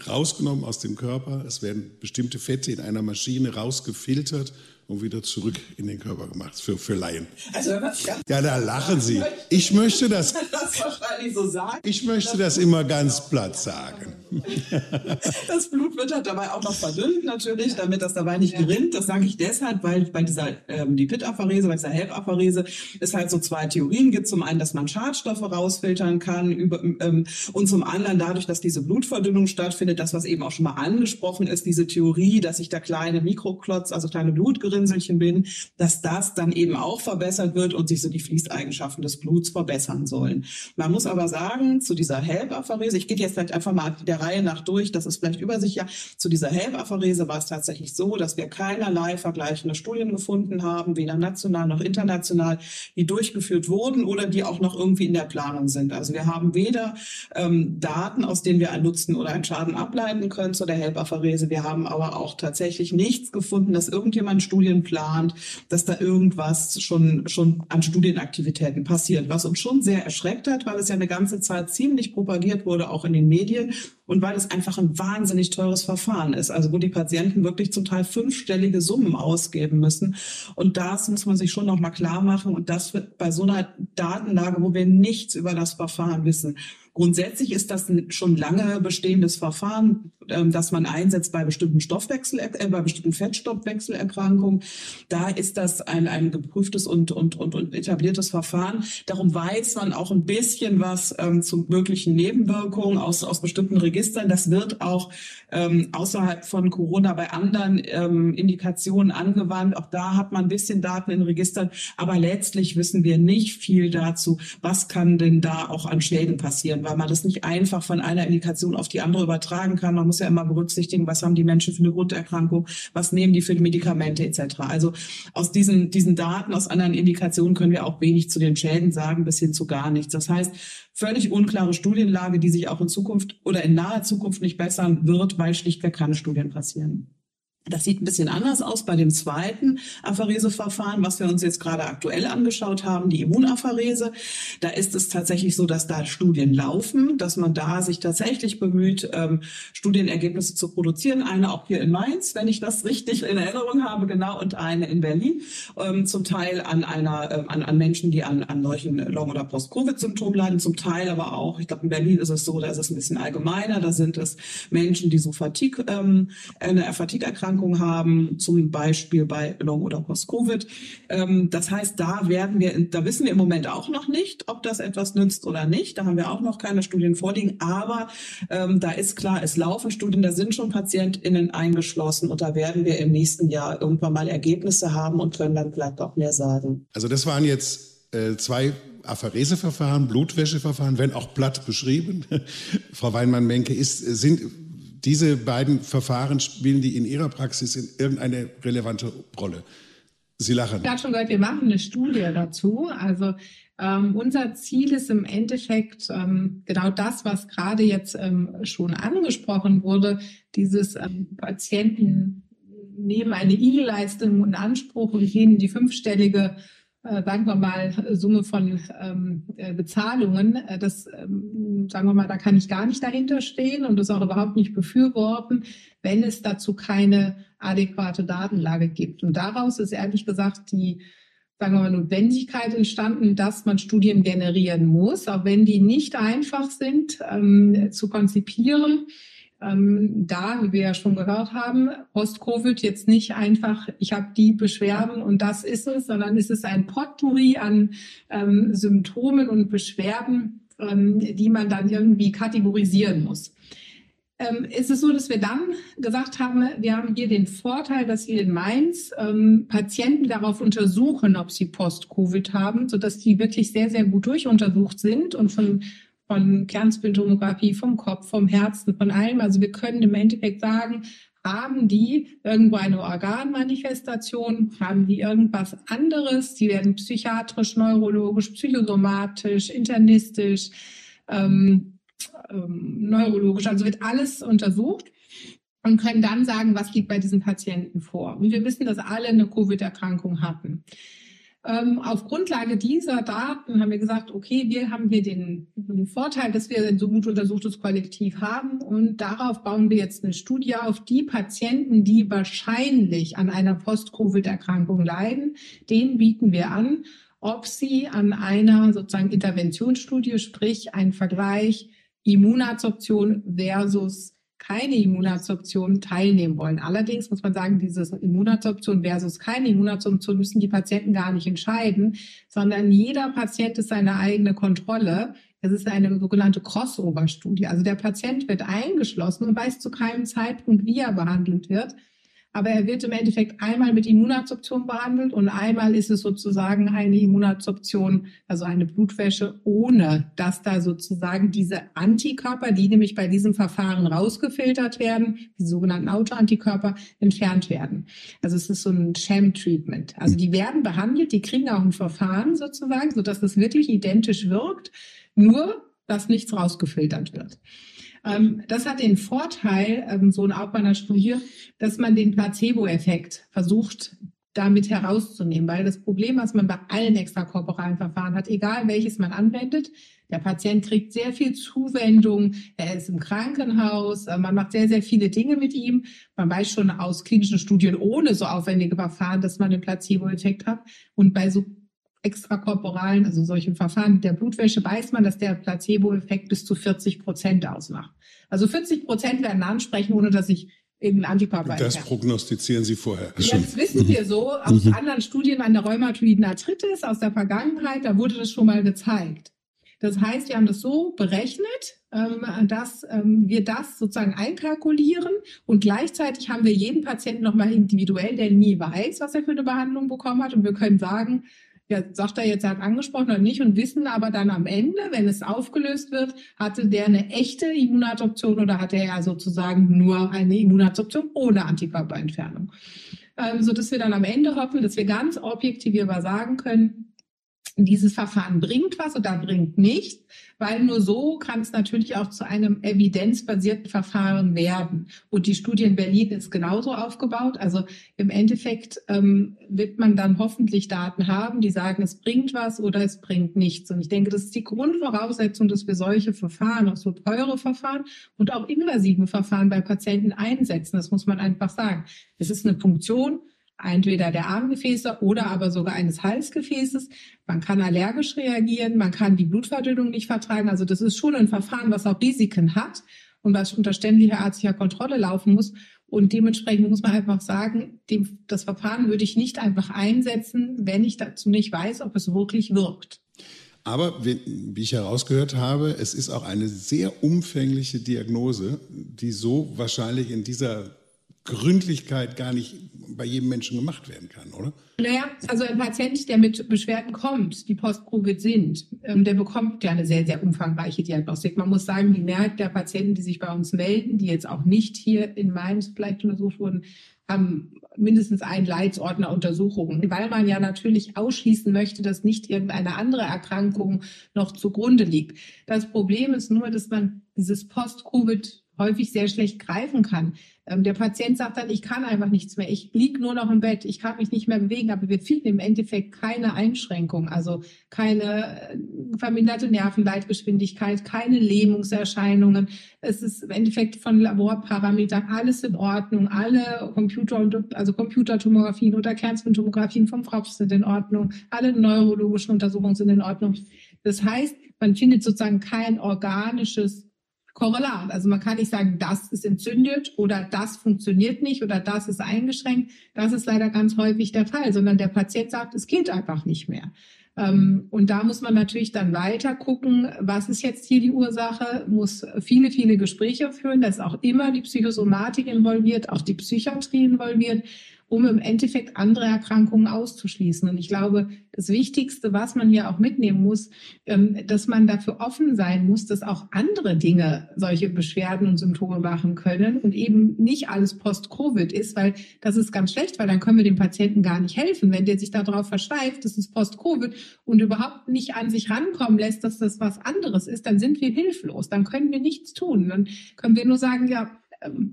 rausgenommen aus dem Körper. Es werden bestimmte Fette in einer Maschine rausgefiltert und wieder zurück in den Körper gemacht für, für Laien. Also, ja, ja, da lachen Sie. Ich möchte das wahrscheinlich so sagen. Ich möchte das immer ganz platt sagen. Das Blut wird halt dabei auch noch verdünnt natürlich, damit das dabei nicht gerinnt. Das sage ich deshalb, weil bei dieser ähm, die Pit-Apharese, bei dieser HELP-Apharese es halt so zwei Theorien gibt. Zum einen, dass man Schadstoffe rausfiltern kann über, ähm, und zum anderen dadurch, dass diese Blutverdünnung stattfindet, das was eben auch schon mal angesprochen ist, diese Theorie, dass sich da kleine Mikroklotz, also kleine Blutgerinnselchen bilden, dass das dann eben auch verbessert wird und sich so die Fließeigenschaften des Bluts verbessern sollen. Man muss aber sagen, zu dieser HELP-Apharese, ich gehe jetzt halt einfach mal der Reihe nach durch, das ist vielleicht übersichtlich. Zu dieser HELP-Apharese war es tatsächlich so, dass wir keinerlei vergleichende Studien gefunden haben, weder national noch international, die durchgeführt wurden oder die auch noch irgendwie in der Planung sind. Also wir haben weder ähm, Daten, aus denen wir einen Nutzen oder einen Schaden ableiten können zu der HELP-Apharese. Wir haben aber auch tatsächlich nichts gefunden, dass irgendjemand Studien Studien plant, dass da irgendwas schon, schon an Studienaktivitäten passiert, was uns schon sehr erschreckt hat, weil es ja eine ganze Zeit ziemlich propagiert wurde, auch in den Medien und weil es einfach ein wahnsinnig teures Verfahren ist, also wo die Patienten wirklich zum Teil fünfstellige Summen ausgeben müssen. Und das muss man sich schon noch mal klar machen und das wird bei so einer Datenlage, wo wir nichts über das Verfahren wissen. Grundsätzlich ist das ein schon lange bestehendes Verfahren, ähm, das man einsetzt bei bestimmten Stoffwechsel, äh, bei bestimmten Fettstoffwechselerkrankungen. Da ist das ein, ein geprüftes und, und, und, und etabliertes Verfahren. Darum weiß man auch ein bisschen was ähm, zu möglichen Nebenwirkungen aus, aus bestimmten Registern. Das wird auch ähm, außerhalb von Corona bei anderen ähm, Indikationen angewandt. Auch da hat man ein bisschen Daten in Registern. Aber letztlich wissen wir nicht viel dazu, was kann denn da auch an Schäden passieren weil man das nicht einfach von einer Indikation auf die andere übertragen kann. Man muss ja immer berücksichtigen, was haben die Menschen für eine Grunderkrankung, was nehmen die für Medikamente etc. Also aus diesen, diesen Daten, aus anderen Indikationen können wir auch wenig zu den Schäden sagen, bis hin zu gar nichts. Das heißt, völlig unklare Studienlage, die sich auch in Zukunft oder in naher Zukunft nicht bessern wird, weil schlichtweg keine Studien passieren. Das sieht ein bisschen anders aus bei dem zweiten Aphareseverfahren, was wir uns jetzt gerade aktuell angeschaut haben, die Immunapharese. Da ist es tatsächlich so, dass da Studien laufen, dass man da sich tatsächlich bemüht, ähm, Studienergebnisse zu produzieren. Eine auch hier in Mainz, wenn ich das richtig in Erinnerung habe, genau, und eine in Berlin. Ähm, zum Teil an einer, äh, an, an Menschen, die an, an solchen Long- oder Post-Covid-Symptomen leiden, zum Teil aber auch, ich glaube, in Berlin ist es so, da ist es ein bisschen allgemeiner, da sind es Menschen, die so Fatigue, ähm, eine Fatigue-Erkrankung Erkrankungen haben, zum Beispiel bei Long- oder Post-Covid. Ähm, das heißt, da werden wir, da wissen wir im Moment auch noch nicht, ob das etwas nützt oder nicht. Da haben wir auch noch keine Studien vorliegen. Aber ähm, da ist klar, es laufen Studien, da sind schon PatientInnen eingeschlossen und da werden wir im nächsten Jahr irgendwann mal Ergebnisse haben und können dann vielleicht auch mehr sagen. Also das waren jetzt äh, zwei Aphareseverfahren, Blutwäscheverfahren, wenn auch platt beschrieben. Frau Weinmann-Menke, ist, sind diese beiden Verfahren spielen die in Ihrer Praxis in irgendeine relevante Rolle? Sie lachen. Ich habe schon gehört, wir machen eine Studie dazu. Also ähm, unser Ziel ist im Endeffekt ähm, genau das, was gerade jetzt ähm, schon angesprochen wurde, dieses ähm, Patienten nehmen eine Igelleistung in Anspruch und gehen in die fünfstellige sagen wir mal, Summe von ähm, äh, Bezahlungen, äh, das, ähm, sagen wir mal, da kann ich gar nicht dahinter stehen und das auch überhaupt nicht befürworten, wenn es dazu keine adäquate Datenlage gibt. Und daraus ist ehrlich gesagt die, sagen wir mal, Notwendigkeit entstanden, dass man Studien generieren muss, auch wenn die nicht einfach sind ähm, zu konzipieren ähm, da, wie wir ja schon gehört haben, Post-Covid jetzt nicht einfach, ich habe die Beschwerden und das ist es, sondern es ist ein Potpourri an ähm, Symptomen und Beschwerden, ähm, die man dann irgendwie kategorisieren muss. Ähm, ist es so, dass wir dann gesagt haben, wir haben hier den Vorteil, dass wir in Mainz ähm, Patienten darauf untersuchen, ob sie Post-Covid haben, sodass die wirklich sehr, sehr gut durchuntersucht sind und von von Kernspintomographie, vom Kopf, vom Herzen, von allem. Also wir können im Endeffekt sagen, haben die irgendwo eine Organmanifestation? Haben die irgendwas anderes? Die werden psychiatrisch, neurologisch, psychosomatisch, internistisch, ähm, ähm, neurologisch. Also wird alles untersucht und können dann sagen, was liegt bei diesen Patienten vor. Und wir wissen, dass alle eine Covid-Erkrankung hatten. Ähm, auf Grundlage dieser Daten haben wir gesagt, okay, wir haben hier den, den, Vorteil, dass wir ein so gut untersuchtes Kollektiv haben und darauf bauen wir jetzt eine Studie auf die Patienten, die wahrscheinlich an einer Post-Covid-Erkrankung leiden. Denen bieten wir an, ob sie an einer sozusagen Interventionsstudie, sprich ein Vergleich Immunabsorption versus keine Immunabsorption teilnehmen wollen. Allerdings muss man sagen, diese Immunabsorption versus keine Immunabsorption müssen die Patienten gar nicht entscheiden, sondern jeder Patient ist seine eigene Kontrolle. Es ist eine sogenannte Crossover-Studie. Also der Patient wird eingeschlossen und weiß zu keinem Zeitpunkt, wie er behandelt wird aber er wird im Endeffekt einmal mit Immunabsorption behandelt und einmal ist es sozusagen eine Immunabsorption, also eine Blutwäsche, ohne dass da sozusagen diese Antikörper, die nämlich bei diesem Verfahren rausgefiltert werden, die sogenannten Autoantikörper, entfernt werden. Also es ist so ein Sham-Treatment. Also die werden behandelt, die kriegen auch ein Verfahren sozusagen, sodass es wirklich identisch wirkt, nur dass nichts rausgefiltert wird. Ähm, das hat den Vorteil, ähm, so bei einer Studie, dass man den Placebo-Effekt versucht damit herauszunehmen, weil das Problem, was man bei allen extrakorporalen Verfahren hat, egal welches man anwendet, der Patient kriegt sehr viel Zuwendung, er ist im Krankenhaus, äh, man macht sehr, sehr viele Dinge mit ihm. Man weiß schon aus klinischen Studien ohne so aufwendige Verfahren, dass man einen Placebo-Effekt hat. Und bei so extrakorporalen, also solchen Verfahren mit der Blutwäsche, weiß man, dass der Placebo-Effekt bis zu 40 Prozent ausmacht. Also 40 Prozent werden ansprechen, ohne dass ich irgendein Antikörper Das prognostizieren Sie vorher. Das wissen wir so aus mhm. anderen Studien an der rheumatoiden Arthritis aus der Vergangenheit, da wurde das schon mal gezeigt. Das heißt, wir haben das so berechnet, ähm, dass ähm, wir das sozusagen einkalkulieren und gleichzeitig haben wir jeden Patienten nochmal individuell, der nie weiß, was er für eine Behandlung bekommen hat und wir können sagen, ja, sagt er jetzt, er hat angesprochen oder nicht und wissen aber dann am Ende, wenn es aufgelöst wird, hatte der eine echte Immunadoption oder hatte er sozusagen nur eine Immunadoption ohne Antikörperentfernung. Ähm, so dass wir dann am Ende hoffen, dass wir ganz objektivierbar sagen können, dieses Verfahren bringt was oder bringt nichts, weil nur so kann es natürlich auch zu einem evidenzbasierten Verfahren werden. Und die Studie in Berlin ist genauso aufgebaut. Also im Endeffekt ähm, wird man dann hoffentlich Daten haben, die sagen, es bringt was oder es bringt nichts. Und ich denke, das ist die Grundvoraussetzung, dass wir solche Verfahren, auch so teure Verfahren und auch invasive Verfahren bei Patienten einsetzen. Das muss man einfach sagen. Es ist eine Funktion, entweder der Armgefäße oder aber sogar eines Halsgefäßes. Man kann allergisch reagieren, man kann die Blutverdünnung nicht vertragen. Also das ist schon ein Verfahren, was auch Risiken hat und was unter ständiger ärztlicher Kontrolle laufen muss. Und dementsprechend muss man einfach sagen, dem, das Verfahren würde ich nicht einfach einsetzen, wenn ich dazu nicht weiß, ob es wirklich wirkt. Aber wie ich herausgehört habe, es ist auch eine sehr umfängliche Diagnose, die so wahrscheinlich in dieser Gründlichkeit gar nicht bei jedem Menschen gemacht werden kann, oder? Naja, also ein Patient, der mit Beschwerden kommt, die Post-Covid sind, ähm, der bekommt ja eine sehr, sehr umfangreiche Diagnostik. Man muss sagen, die Mehrheit der Patienten, die sich bei uns melden, die jetzt auch nicht hier in Mainz vielleicht untersucht wurden, haben mindestens einen Leitsordner Untersuchungen, weil man ja natürlich ausschließen möchte, dass nicht irgendeine andere Erkrankung noch zugrunde liegt. Das Problem ist nur, dass man dieses Post-Covid häufig sehr schlecht greifen kann. Ähm, der Patient sagt dann, ich kann einfach nichts mehr, ich liege nur noch im Bett, ich kann mich nicht mehr bewegen, aber wir finden im Endeffekt keine Einschränkung, also keine äh, verminderte Nervenleitgeschwindigkeit, keine Lähmungserscheinungen. Es ist im Endeffekt von Laborparametern alles in Ordnung, alle Computer, also Computertomographien oder Kernspintomographien vom Fropf sind in Ordnung, alle neurologischen Untersuchungen sind in Ordnung. Das heißt, man findet sozusagen kein organisches Korrelat. Also man kann nicht sagen, das ist entzündet oder das funktioniert nicht oder das ist eingeschränkt. Das ist leider ganz häufig der Fall, sondern der Patient sagt, es geht einfach nicht mehr. Ähm, und da muss man natürlich dann weiter gucken, was ist jetzt hier die Ursache, muss viele, viele Gespräche führen. Da ist auch immer die Psychosomatik involviert, auch die Psychiatrie involviert um im Endeffekt andere Erkrankungen auszuschließen. Und ich glaube, das Wichtigste, was man hier auch mitnehmen muss, ähm, dass man dafür offen sein muss, dass auch andere Dinge solche Beschwerden und Symptome machen können und eben nicht alles Post-Covid ist, weil das ist ganz schlecht, weil dann können wir dem Patienten gar nicht helfen. Wenn der sich darauf versteift, das ist Post-Covid und überhaupt nicht an sich rankommen lässt, dass das was anderes ist, dann sind wir hilflos. Dann können wir nichts tun. Dann können wir nur sagen, ja,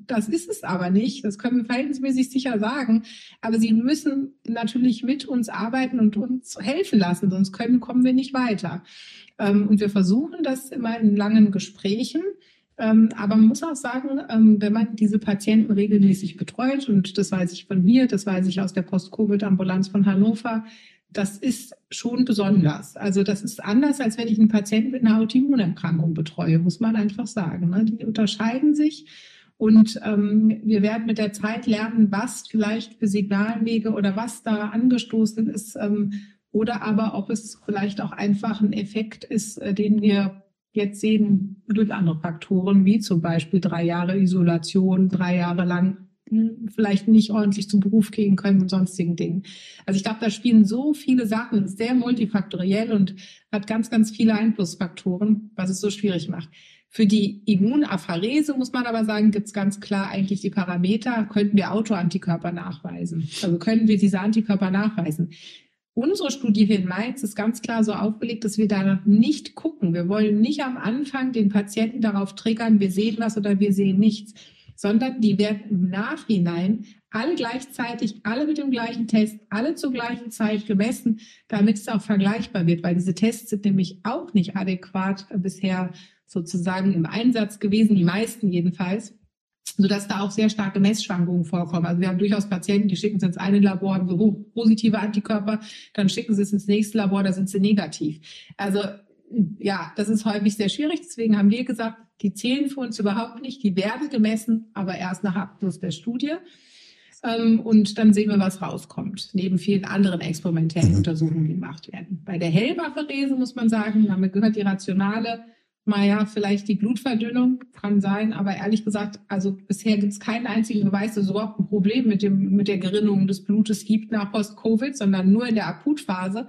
das ist es aber nicht. Das können wir verhältnismäßig sicher sagen. Aber sie müssen natürlich mit uns arbeiten und uns helfen lassen, sonst können, kommen wir nicht weiter. Ähm, und wir versuchen das immer in langen Gesprächen. Ähm, aber man muss auch sagen, wenn man diese Patienten regelmäßig betreut, und das weiß ich von mir, das weiß ich aus der Post-Covid-Ambulanz von Hannover, das ist schon besonders. Also das ist anders, als wenn ich einen Patienten mit einer Autoimmunerkrankung betreue, muss man einfach sagen. Ne? Die unterscheiden sich und ähm, wir werden mit der Zeit lernen, was vielleicht für Signalwege oder was da angestoßen ist ähm, oder aber ob es vielleicht auch einfach ein Effekt ist, äh, den wir jetzt sehen durch andere Faktoren, wie zum Beispiel drei Jahre Isolation, drei Jahre lang hm, vielleicht nicht ordentlich zum Beruf gehen können und sonstigen Dingen. Also ich glaube, da spielen so viele Sachen, ist sehr multifaktoriell und hat ganz, ganz viele Einflussfaktoren, was es so schwierig macht. Für die Immunapharese muss man aber sagen, gibt es ganz klar eigentlich die Parameter, könnten wir Autoantikörper nachweisen. Also können wir diese Antikörper nachweisen. Unsere Studie hier in Mainz ist ganz klar so aufgelegt, dass wir da nicht gucken. Wir wollen nicht am Anfang den Patienten darauf triggern, wir sehen was oder wir sehen nichts. sondern die werden im Nachhinein alle gleichzeitig, alle mit dem gleichen Test, alle zur gleichen Zeit gemessen, damit es auch vergleichbar wird, weil diese Tests sind nämlich auch nicht adäquat bisher sozusagen im Einsatz gewesen, die meisten jedenfalls sodass da auch sehr starke Messschwankungen vorkommen. Also wir haben durchaus Patienten, die schicken es ins eine Labor, haben so positive Antikörper, dann schicken sie es ins nächste Labor, da sind sie negativ. Also ja, das ist häufig sehr schwierig. Deswegen haben wir gesagt, die zählen für uns überhaupt nicht. Die werden gemessen, aber erst nach Abschluss der Studie. Ähm, und dann sehen wir, was rauskommt, neben vielen anderen experimentellen. Untersuchungen, die gemacht werden. Bei der Hellwafferese muss man sagen, haben wir gehört, die rationale, naja, vielleicht die Blutverdünnung kann sein, aber ehrlich gesagt, also bisher gibt es keinen einzigen Beweis, dass es überhaupt ein Problem mit, dem, mit der Gerinnung des Blutes gibt nach Post-Covid, sondern nur in der Akutphase.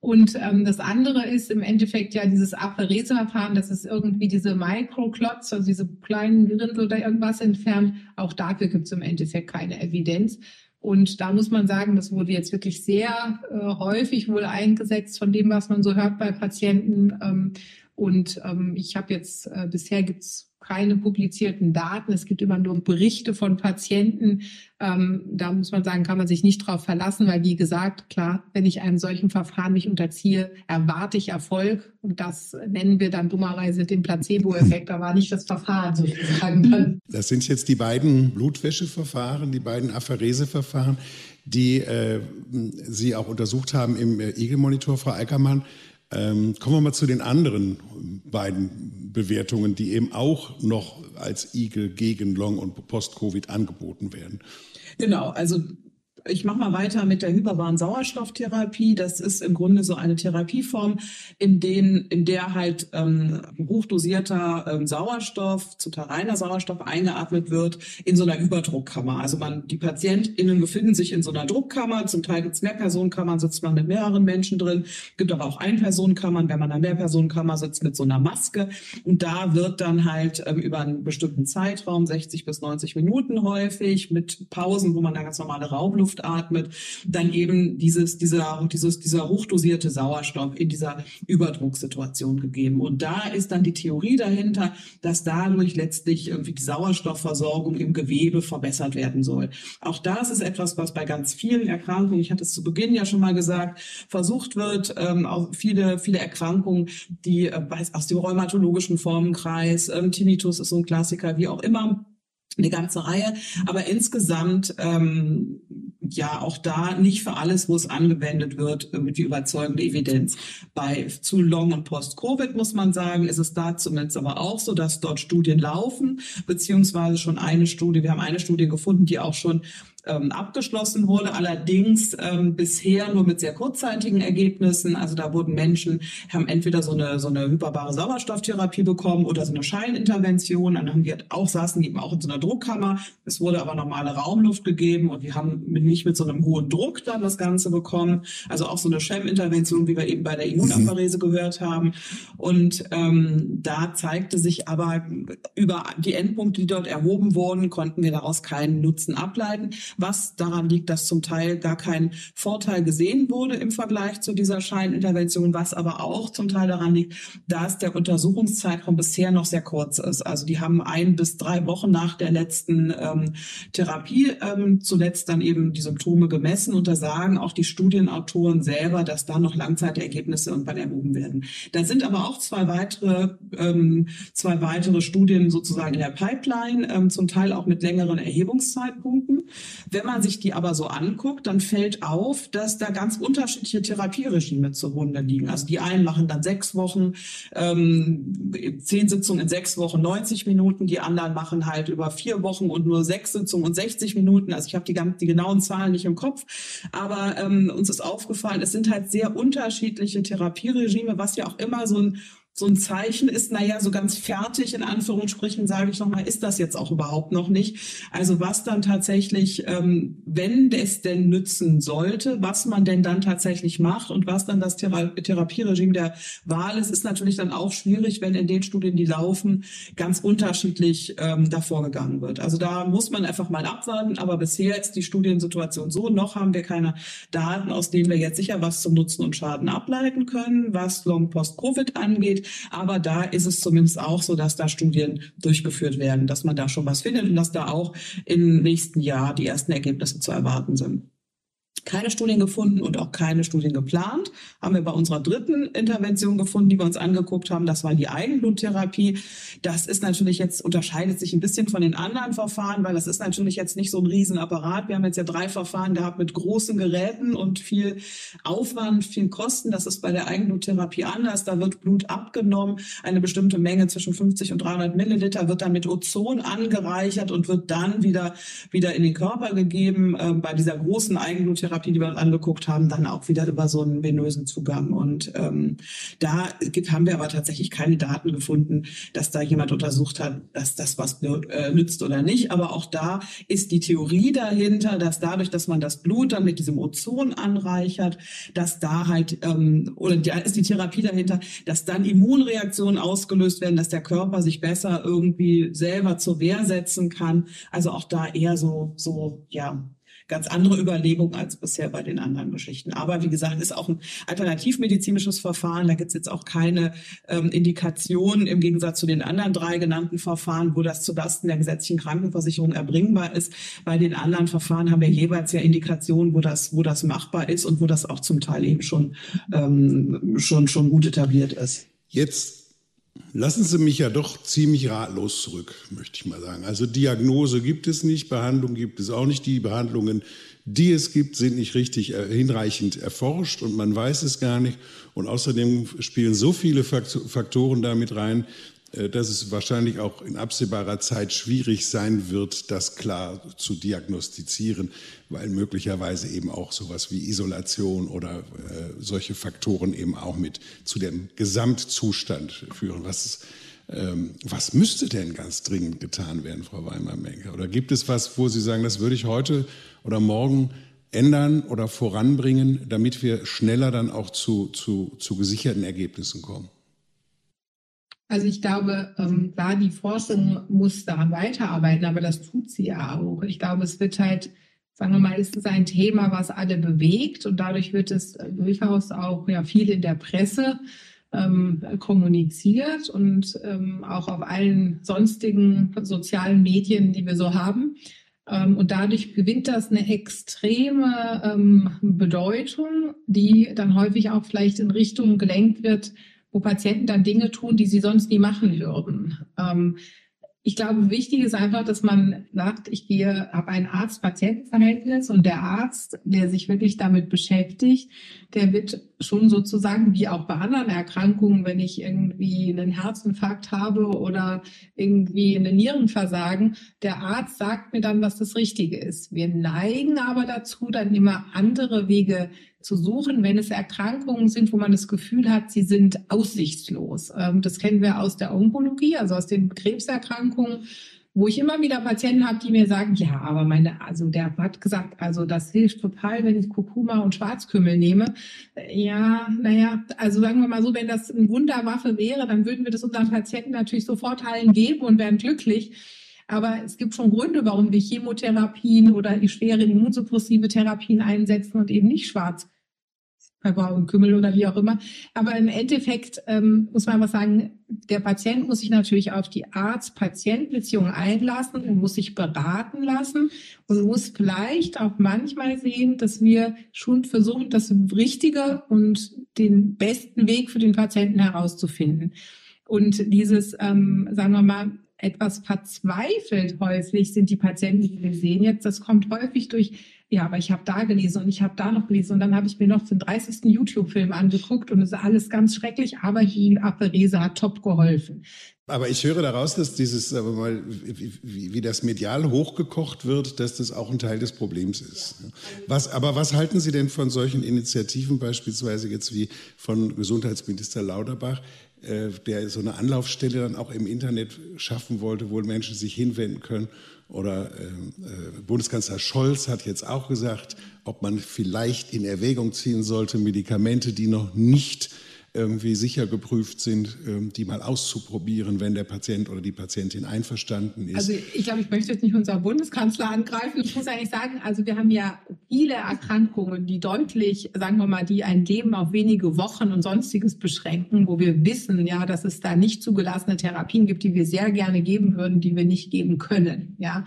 Und ähm, das andere ist im Endeffekt ja dieses Aphereseverfahren, das ist irgendwie diese Microclots, also diese kleinen Gerinnsel oder irgendwas entfernt. Auch dafür gibt es im Endeffekt keine Evidenz. Und da muss man sagen, das wurde jetzt wirklich sehr äh, häufig wohl eingesetzt von dem, was man so hört bei Patienten. Ähm, und ähm, ich habe jetzt, äh, bisher gibt's keine publizierten Daten. Es gibt immer nur Berichte von Patienten. Ähm, da muss man sagen, kann man sich nicht drauf verlassen, weil wie gesagt, klar, wenn ich einem solchen Verfahren mich unterziehe, erwarte ich Erfolg. Und das nennen wir dann dummerweise den Placebo-Effekt. Da war nicht das Verfahren sozusagen. Das sind jetzt die beiden Blutwäscheverfahren, die beiden Aphereseverfahren, die äh, Sie auch untersucht haben im äh, EGE-Monitor, Frau Eickermann. Ähm, kommen wir mal zu den anderen beiden Bewertungen, die eben auch noch als Igel gegen Long- und Post-Covid angeboten werden. Genau, also ich mache mal weiter mit der hyperbaren Sauerstofftherapie. Das ist im Grunde so eine Therapieform, in, den, in der halt ähm, hochdosierter ähm, Sauerstoff, total reiner Sauerstoff eingeatmet wird in so einer Überdruckkammer. Also man, die PatientInnen befinden sich in so einer Druckkammer. Zum Teil gibt es Mehrpersonenkammern, sitzt man mit mehreren Menschen drin. Gibt aber auch Einpersonenkammern, wenn man in einer Mehrpersonenkammer sitzt mit so einer Maske. Und da wird dann halt ähm, über einen bestimmten Zeitraum, 60 bis 90 Minuten häufig, mit Pausen, wo man da ganz normale Raumluft Luft atmet, dann eben dieses, dieser, dieses, dieser hochdosierte Sauerstoff in dieser Überdrucksituation gegeben. Und da ist dann die Theorie dahinter, dass dadurch letztlich irgendwie die Sauerstoffversorgung im Gewebe verbessert werden soll. Auch das ist etwas, was bei ganz vielen Erkrankungen, ich hatte es zu Beginn ja schon mal gesagt, versucht wird, ähm, auch viele, viele Erkrankungen, die äh, aus dem rheumatologischen Formenkreis, ähm, Tinnitus ist so ein Klassiker, wie auch immer, eine ganze Reihe. Aber insgesamt, ähm, ja, auch da nicht für alles, wo es angewendet wird, äh, die überzeugende Evidenz. Bei zu Long- und Post-Covid muss man sagen, ist es da zumindest aber auch so, dass dort Studien laufen, beziehungsweise schon eine Studie, wir haben eine Studie gefunden, die auch schon ähm, abgeschlossen wurde, allerdings ähm, bisher nur mit sehr kurzzeitigen Ergebnissen. Also da wurden Menschen, haben entweder so eine, so eine hyperbare Sauerstofftherapie bekommen oder so eine Scheinintervention. Dann haben die halt auch, saßen die eben auch in so einer Druckkammer. Es wurde aber normale Raumluft gegeben und die haben nicht mit so einem hohen Druck dann das Ganze bekommen. Also auch so eine Schem-Intervention, wie wir eben bei der Immunapparese gehört haben. Und ähm, da zeigte sich aber über die Endpunkte, die dort erhoben wurden, konnten wir daraus keinen Nutzen ableiten was daran liegt, dass zum Teil gar kein Vorteil gesehen wurde im Vergleich zu dieser Scheinintervention, was aber auch zum Teil daran liegt, dass der Untersuchungszeitraum bisher noch sehr kurz ist. Also die haben ein bis drei Wochen nach der letzten ähm, Therapie ähm, zuletzt dann eben die Symptome gemessen und da sagen auch die Studienautoren selber, dass da noch Langzeitergebnisse irgendwann erhoben werden. Da sind aber auch zwei weitere, ähm, zwei weitere Studien sozusagen in der Pipeline, ähm, zum Teil auch mit längeren Erhebungszeitpunkten. Wenn man sich die aber so anguckt, dann fällt auf, dass da ganz unterschiedliche Therapieregime zugrunde liegen. Also die einen machen dann sechs Wochen, ähm, zehn Sitzungen in sechs Wochen, 90 Minuten. Die anderen machen halt über vier Wochen und nur sechs Sitzungen und 60 Minuten. Also ich habe die, die genauen Zahlen nicht im Kopf. Aber ähm, uns ist aufgefallen, es sind halt sehr unterschiedliche Therapieregime, was ja auch immer so ein so ein Zeichen ist, naja, so ganz fertig in Anführungsstrichen, sage ich nochmal, ist das jetzt auch überhaupt noch nicht. Also was dann tatsächlich, ähm, wenn es denn nützen sollte, was man denn dann tatsächlich macht und was dann das Thera Therapieregime der Wahl ist, ist natürlich dann auch schwierig, wenn in den Studien, die laufen, ganz unterschiedlich ähm, davor gegangen wird. Also da muss man einfach mal abwarten, aber bisher ist die Studiensituation so, noch haben wir keine Daten, aus denen wir jetzt sicher was zum Nutzen und Schaden ableiten können, was Long-Post-Covid angeht. Aber da ist es zumindest auch so, dass da Studien durchgeführt werden, dass man da schon was findet und dass da auch im nächsten Jahr die ersten Ergebnisse zu erwarten sind keine Studien gefunden und auch keine Studien geplant. Haben wir bei unserer dritten Intervention gefunden, die wir uns angeguckt haben. Das war die Eigenbluttherapie. Das ist natürlich jetzt, unterscheidet sich ein bisschen von den anderen Verfahren, weil das ist natürlich jetzt nicht so ein Riesenapparat. Wir haben jetzt ja drei Verfahren gehabt mit großen Geräten und viel Aufwand, viel Kosten. Das ist bei der Eigenbluttherapie anders. Da wird Blut abgenommen. Eine bestimmte Menge zwischen 50 und 300 Milliliter wird dann mit Ozon angereichert und wird dann wieder, wieder in den Körper gegeben. Äh, bei dieser großen Eigenbluttherapie Therapie, die wir uns angeguckt haben, dann auch wieder über so einen venösen Zugang. Und ähm, da gibt, haben wir aber tatsächlich keine Daten gefunden, dass da jemand untersucht hat, dass das was äh, nützt oder nicht. Aber auch da ist die Theorie dahinter, dass dadurch, dass man das Blut dann mit diesem Ozon anreichert, dass da halt, ähm, oder da ist die Therapie dahinter, dass dann Immunreaktionen ausgelöst werden, dass der Körper sich besser irgendwie selber zur Wehr setzen kann. Also auch da eher so, so, ja, ganz andere Überlegung als bisher bei den anderen Geschichten. Aber wie gesagt, ist auch ein alternativmedizinisches Verfahren. Da gibt es jetzt auch keine ähm, Indikation im Gegensatz zu den anderen drei genannten Verfahren, wo das zulasten der gesetzlichen Krankenversicherung erbringbar ist. Bei den anderen Verfahren haben wir jeweils ja Indikationen, wo das, wo das machbar ist und wo das auch zum Teil eben schon, ähm, schon, schon gut etabliert ist. Jetzt lassen Sie mich ja doch ziemlich ratlos zurück, möchte ich mal sagen. Also Diagnose gibt es nicht, Behandlung gibt es auch nicht. Die Behandlungen, die es gibt, sind nicht richtig äh, hinreichend erforscht und man weiß es gar nicht. Und außerdem spielen so viele Faktoren damit rein, dass es wahrscheinlich auch in absehbarer Zeit schwierig sein wird, das klar zu diagnostizieren, weil möglicherweise eben auch sowas wie Isolation oder äh, solche Faktoren eben auch mit zu dem Gesamtzustand führen. Was, ähm, was müsste denn ganz dringend getan werden, Frau Weimar-Menke? Oder gibt es was, wo Sie sagen, das würde ich heute oder morgen ändern oder voranbringen, damit wir schneller dann auch zu, zu, zu gesicherten Ergebnissen kommen? Also ich glaube, ähm, klar, die Forschung muss da weiterarbeiten, aber das tut sie ja auch. Ich glaube, es wird halt, sagen wir mal, ist es ein Thema, was alle bewegt und dadurch wird es durchaus auch ja viel in der Presse ähm, kommuniziert und ähm, auch auf allen sonstigen sozialen Medien, die wir so haben. Ähm, und dadurch gewinnt das eine extreme ähm, Bedeutung, die dann häufig auch vielleicht in Richtung gelenkt wird, wo Patienten dann Dinge tun, die sie sonst nie machen würden. Ähm, ich glaube, wichtig ist einfach, dass man sagt, ich gehe, habe ein Arzt-Patienten-Verhältnis und der Arzt, der sich wirklich damit beschäftigt, der wird schon sozusagen wie auch bei anderen Erkrankungen, wenn ich irgendwie einen Herzinfarkt habe oder irgendwie eine Nierenversagen, der Arzt sagt mir dann, was das Richtige ist. Wir neigen aber dazu, dann immer andere Wege zu suchen, wenn es Erkrankungen sind, wo man das Gefühl hat, sie sind aussichtslos. Ähm, das kennen wir aus der Onkologie, also aus den Krebserkrankungen, wo ich immer wieder Patienten habe, die mir sagen, ja, aber meine, also der hat gesagt, also das hilft total, wenn ich Kurkuma und Schwarzkümmel nehme. Ja, naja, also sagen wir mal so, wenn das eine Wunderwaffe wäre, dann würden wir das unseren Patienten natürlich sofort allen geben und wären glücklich. Aber es gibt schon Gründe, warum wir Chemotherapien oder schwere immunsuppressive Therapien einsetzen und eben nicht schwarz Pfeffer und Kümmel oder wie auch immer. Aber im Endeffekt ähm, muss man was sagen, der Patient muss sich natürlich auf die Arzt-Patient-Beziehung einlassen und muss sich beraten lassen und muss vielleicht auch manchmal sehen, dass wir schon versuchen, das Richtige und den besten Weg für den Patienten herauszufinden. Und dieses, ähm, sagen wir mal, etwas verzweifelt häufig sind die Patienten, die wir sehen jetzt. Das kommt häufig durch ja, aber ich habe da gelesen und ich habe da noch gelesen und dann habe ich mir noch den 30. YouTube-Film angeguckt und es ist alles ganz schrecklich, aber die Apherese hat top geholfen. Aber ich höre daraus, dass dieses, aber mal, wie, wie, das medial hochgekocht wird, dass das auch ein Teil des Problems ist. Was, aber was halten Sie denn von solchen Initiativen, beispielsweise jetzt wie von Gesundheitsminister Lauterbach, äh, der so eine Anlaufstelle dann auch im Internet schaffen wollte, wo Menschen sich hinwenden können oder äh, äh, Bundeskanzler Scholz hat jetzt auch gesagt, ob man vielleicht in Erwägung ziehen sollte, Medikamente, die noch nicht irgendwie sicher geprüft sind, ähm, die mal auszuprobieren, wenn der Patient oder die Patientin einverstanden ist. Also ich glaube, ich möchte jetzt nicht unser Bundeskanzler angreifen. Ich muss eigentlich sagen, also wir haben ja viele Erkrankungen, die deutlich, sagen wir mal, die ein Leben auf wenige Wochen und sonstiges beschränken, wo wir wissen, ja, dass es da nicht zugelassene Therapien gibt, die wir sehr gerne geben würden, die wir nicht geben können. Ja,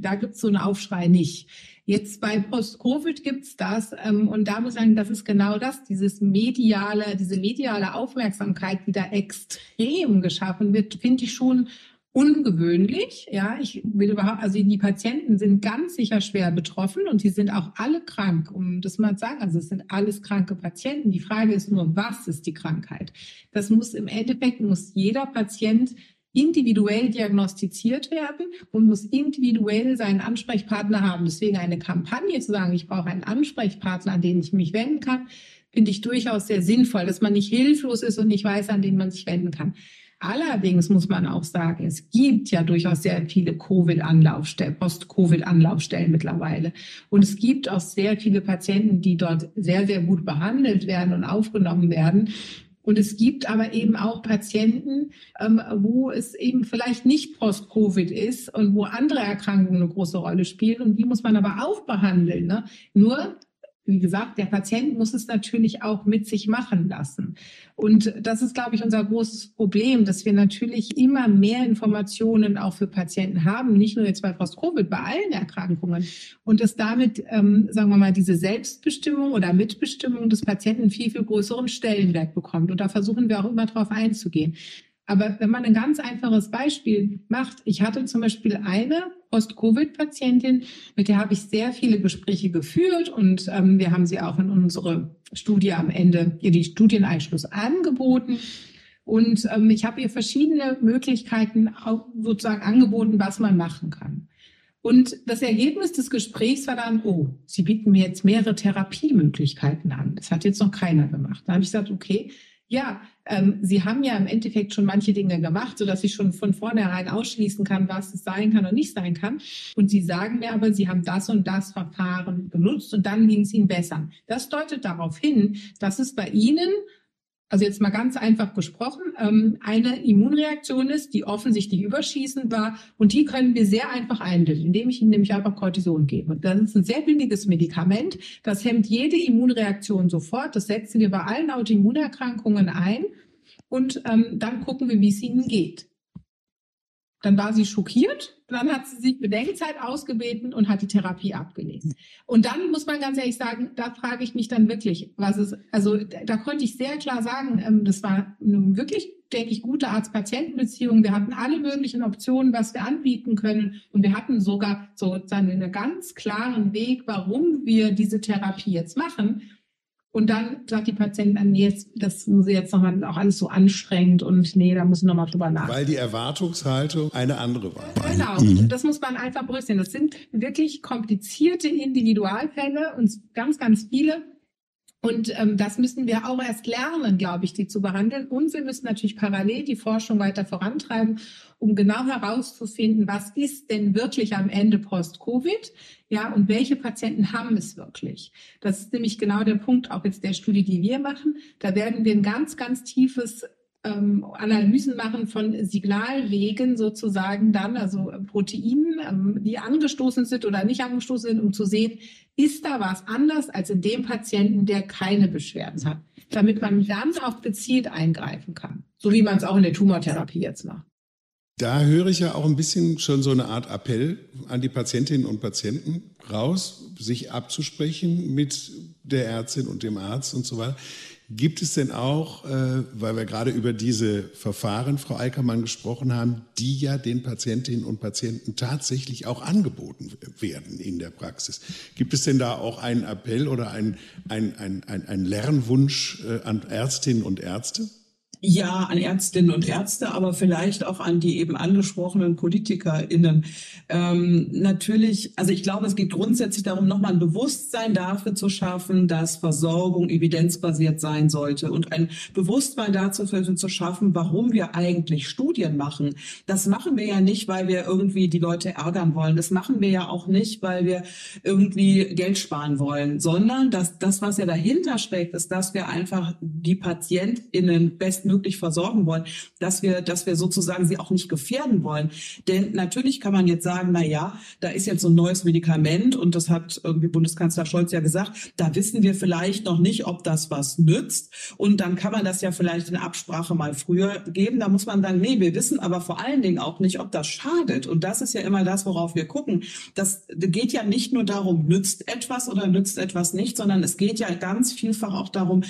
da gibt es so einen Aufschrei nicht. Jetzt bei Post-Covid gibt's das ähm, und da muss ich sagen, das ist genau das, dieses mediale, diese mediale Aufmerksamkeit, die da extrem geschaffen wird, finde ich schon ungewöhnlich. Ja, ich will überhaupt, also die Patienten sind ganz sicher schwer betroffen und die sind auch alle krank, um das mal zu sagen. Also es sind alles kranke Patienten. Die Frage ist nur, was ist die Krankheit? Das muss im Endeffekt, muss jeder Patient individuell diagnostiziert werden und muss individuell seinen Ansprechpartner haben. Deswegen eine Kampagne zu sagen, ich brauche einen Ansprechpartner, an den ich mich wenden kann, finde ich durchaus sehr sinnvoll, dass man nicht hilflos ist und nicht weiß, an den man sich wenden kann. Allerdings muss man auch sagen, es gibt ja durchaus sehr viele Covid-Anlaufstellen, Post-Covid-Anlaufstellen mittlerweile. Und es gibt auch sehr viele Patienten, die dort sehr, sehr gut behandelt werden und aufgenommen werden. Und es gibt aber eben auch Patienten, ähm, wo es eben vielleicht nicht Post-Covid ist und wo andere Erkrankungen eine große Rolle spielen. Und die muss man aber auch behandeln. Ne? Nur wie gesagt, der Patient muss es natürlich auch mit sich machen lassen. Und das ist, glaube ich, unser großes Problem, dass wir natürlich immer mehr Informationen auch für Patienten haben, nicht nur jetzt bei Post-Covid, bei allen Erkrankungen. Und dass damit, ähm, sagen wir mal, diese Selbstbestimmung oder Mitbestimmung des Patienten viel, viel größeren Stellenwert bekommt. Und da versuchen wir auch immer drauf einzugehen. Aber wenn man ein ganz einfaches Beispiel macht, ich hatte zum Beispiel eine Post-Covid-Patientin, mit der habe ich sehr viele Gespräche geführt und ähm, wir haben sie auch in unsere Studie am Ende, ihr die Studieneinschluss angeboten. Und ähm, ich habe ihr verschiedene Möglichkeiten auch sozusagen angeboten, was man machen kann. Und das Ergebnis des Gesprächs war dann, oh, Sie bieten mir jetzt mehrere Therapiemöglichkeiten an. Das hat jetzt noch keiner gemacht. Da habe ich gesagt, okay, ja, ähm, Sie haben ja im Endeffekt schon manche Dinge gemacht, so dass ich schon von vornherein ausschließen kann, was es sein kann und nicht sein kann. Und Sie sagen mir aber, Sie haben das und das Verfahren benutzt und dann ging es Ihnen besser. Das deutet darauf hin, dass es bei Ihnen also jetzt mal ganz einfach gesprochen, ähm, eine Immunreaktion ist, die offensichtlich überschießend war und die können wir sehr einfach eindämmen, indem ich Ihnen nämlich einfach Cortison gebe. Das ist ein sehr billiges Medikament, das hemmt jede Immunreaktion sofort, das setzen wir bei allen Autoimmunerkrankungen ein und ähm, dann gucken wir, wie es Ihnen geht. Dann war sie schockiert, dann hat sie sich Bedenkzeit ausgebeten und hat die Therapie abgelehnt. Und dann muss man ganz ehrlich sagen, da frage ich mich dann wirklich, was ist, also da konnte ich sehr klar sagen, ähm, das war eine wirklich, denke ich, gute Arzt-Patienten-Beziehung. Wir hatten alle möglichen Optionen, was wir anbieten können. Und wir hatten sogar sozusagen einen ganz klaren Weg, warum wir diese Therapie jetzt machen. Und dann sagt die Patientin dann, nee, jetzt, das muss jetzt nochmal auch alles so anstrengend und nee, da muss ich nochmal drüber nachdenken. Weil die Erwartungshaltung eine andere war. Genau, mhm. das muss man einfach berücksichtigen. Das sind wirklich komplizierte Individualfälle und ganz, ganz viele. Und ähm, das müssen wir auch erst lernen, glaube ich, die zu behandeln. Und wir müssen natürlich parallel die Forschung weiter vorantreiben, um genau herauszufinden, was ist denn wirklich am Ende Post-Covid, ja, und welche Patienten haben es wirklich. Das ist nämlich genau der Punkt auch jetzt der Studie, die wir machen. Da werden wir ein ganz, ganz tiefes ähm, Analysen machen von Signalwegen sozusagen dann, also Proteinen, ähm, die angestoßen sind oder nicht angestoßen sind, um zu sehen, ist da was anders als in dem Patienten, der keine Beschwerden hat, damit man dann auch gezielt eingreifen kann, so wie man es auch in der Tumortherapie jetzt macht. Da höre ich ja auch ein bisschen schon so eine Art Appell an die Patientinnen und Patienten raus, sich abzusprechen mit der Ärztin und dem Arzt und so weiter. Gibt es denn auch, äh, weil wir gerade über diese Verfahren, Frau Eickermann, gesprochen haben, die ja den Patientinnen und Patienten tatsächlich auch angeboten werden in der Praxis? Gibt es denn da auch einen Appell oder einen ein, ein, ein Lernwunsch äh, an Ärztinnen und Ärzte? Ja, an Ärztinnen und Ärzte, aber vielleicht auch an die eben angesprochenen PolitikerInnen. Ähm, natürlich, also ich glaube, es geht grundsätzlich darum, nochmal ein Bewusstsein dafür zu schaffen, dass Versorgung evidenzbasiert sein sollte und ein Bewusstsein dazu zu schaffen, warum wir eigentlich Studien machen. Das machen wir ja nicht, weil wir irgendwie die Leute ärgern wollen. Das machen wir ja auch nicht, weil wir irgendwie Geld sparen wollen, sondern dass das, was ja dahinter steckt, ist, dass wir einfach die PatientInnen besten bestmöglich versorgen wollen, dass wir, dass wir sozusagen sie auch nicht gefährden wollen. Denn natürlich kann man jetzt sagen, na ja, da ist jetzt so ein neues Medikament und das hat irgendwie Bundeskanzler Scholz ja gesagt, da wissen wir vielleicht noch nicht, ob das was nützt. Und dann kann man das ja vielleicht in Absprache mal früher geben. Da muss man sagen, nee, wir wissen aber vor allen Dingen auch nicht, ob das schadet. Und das ist ja immer das, worauf wir gucken. Das geht ja nicht nur darum, nützt etwas oder nützt etwas nicht, sondern es geht ja ganz vielfach auch darum,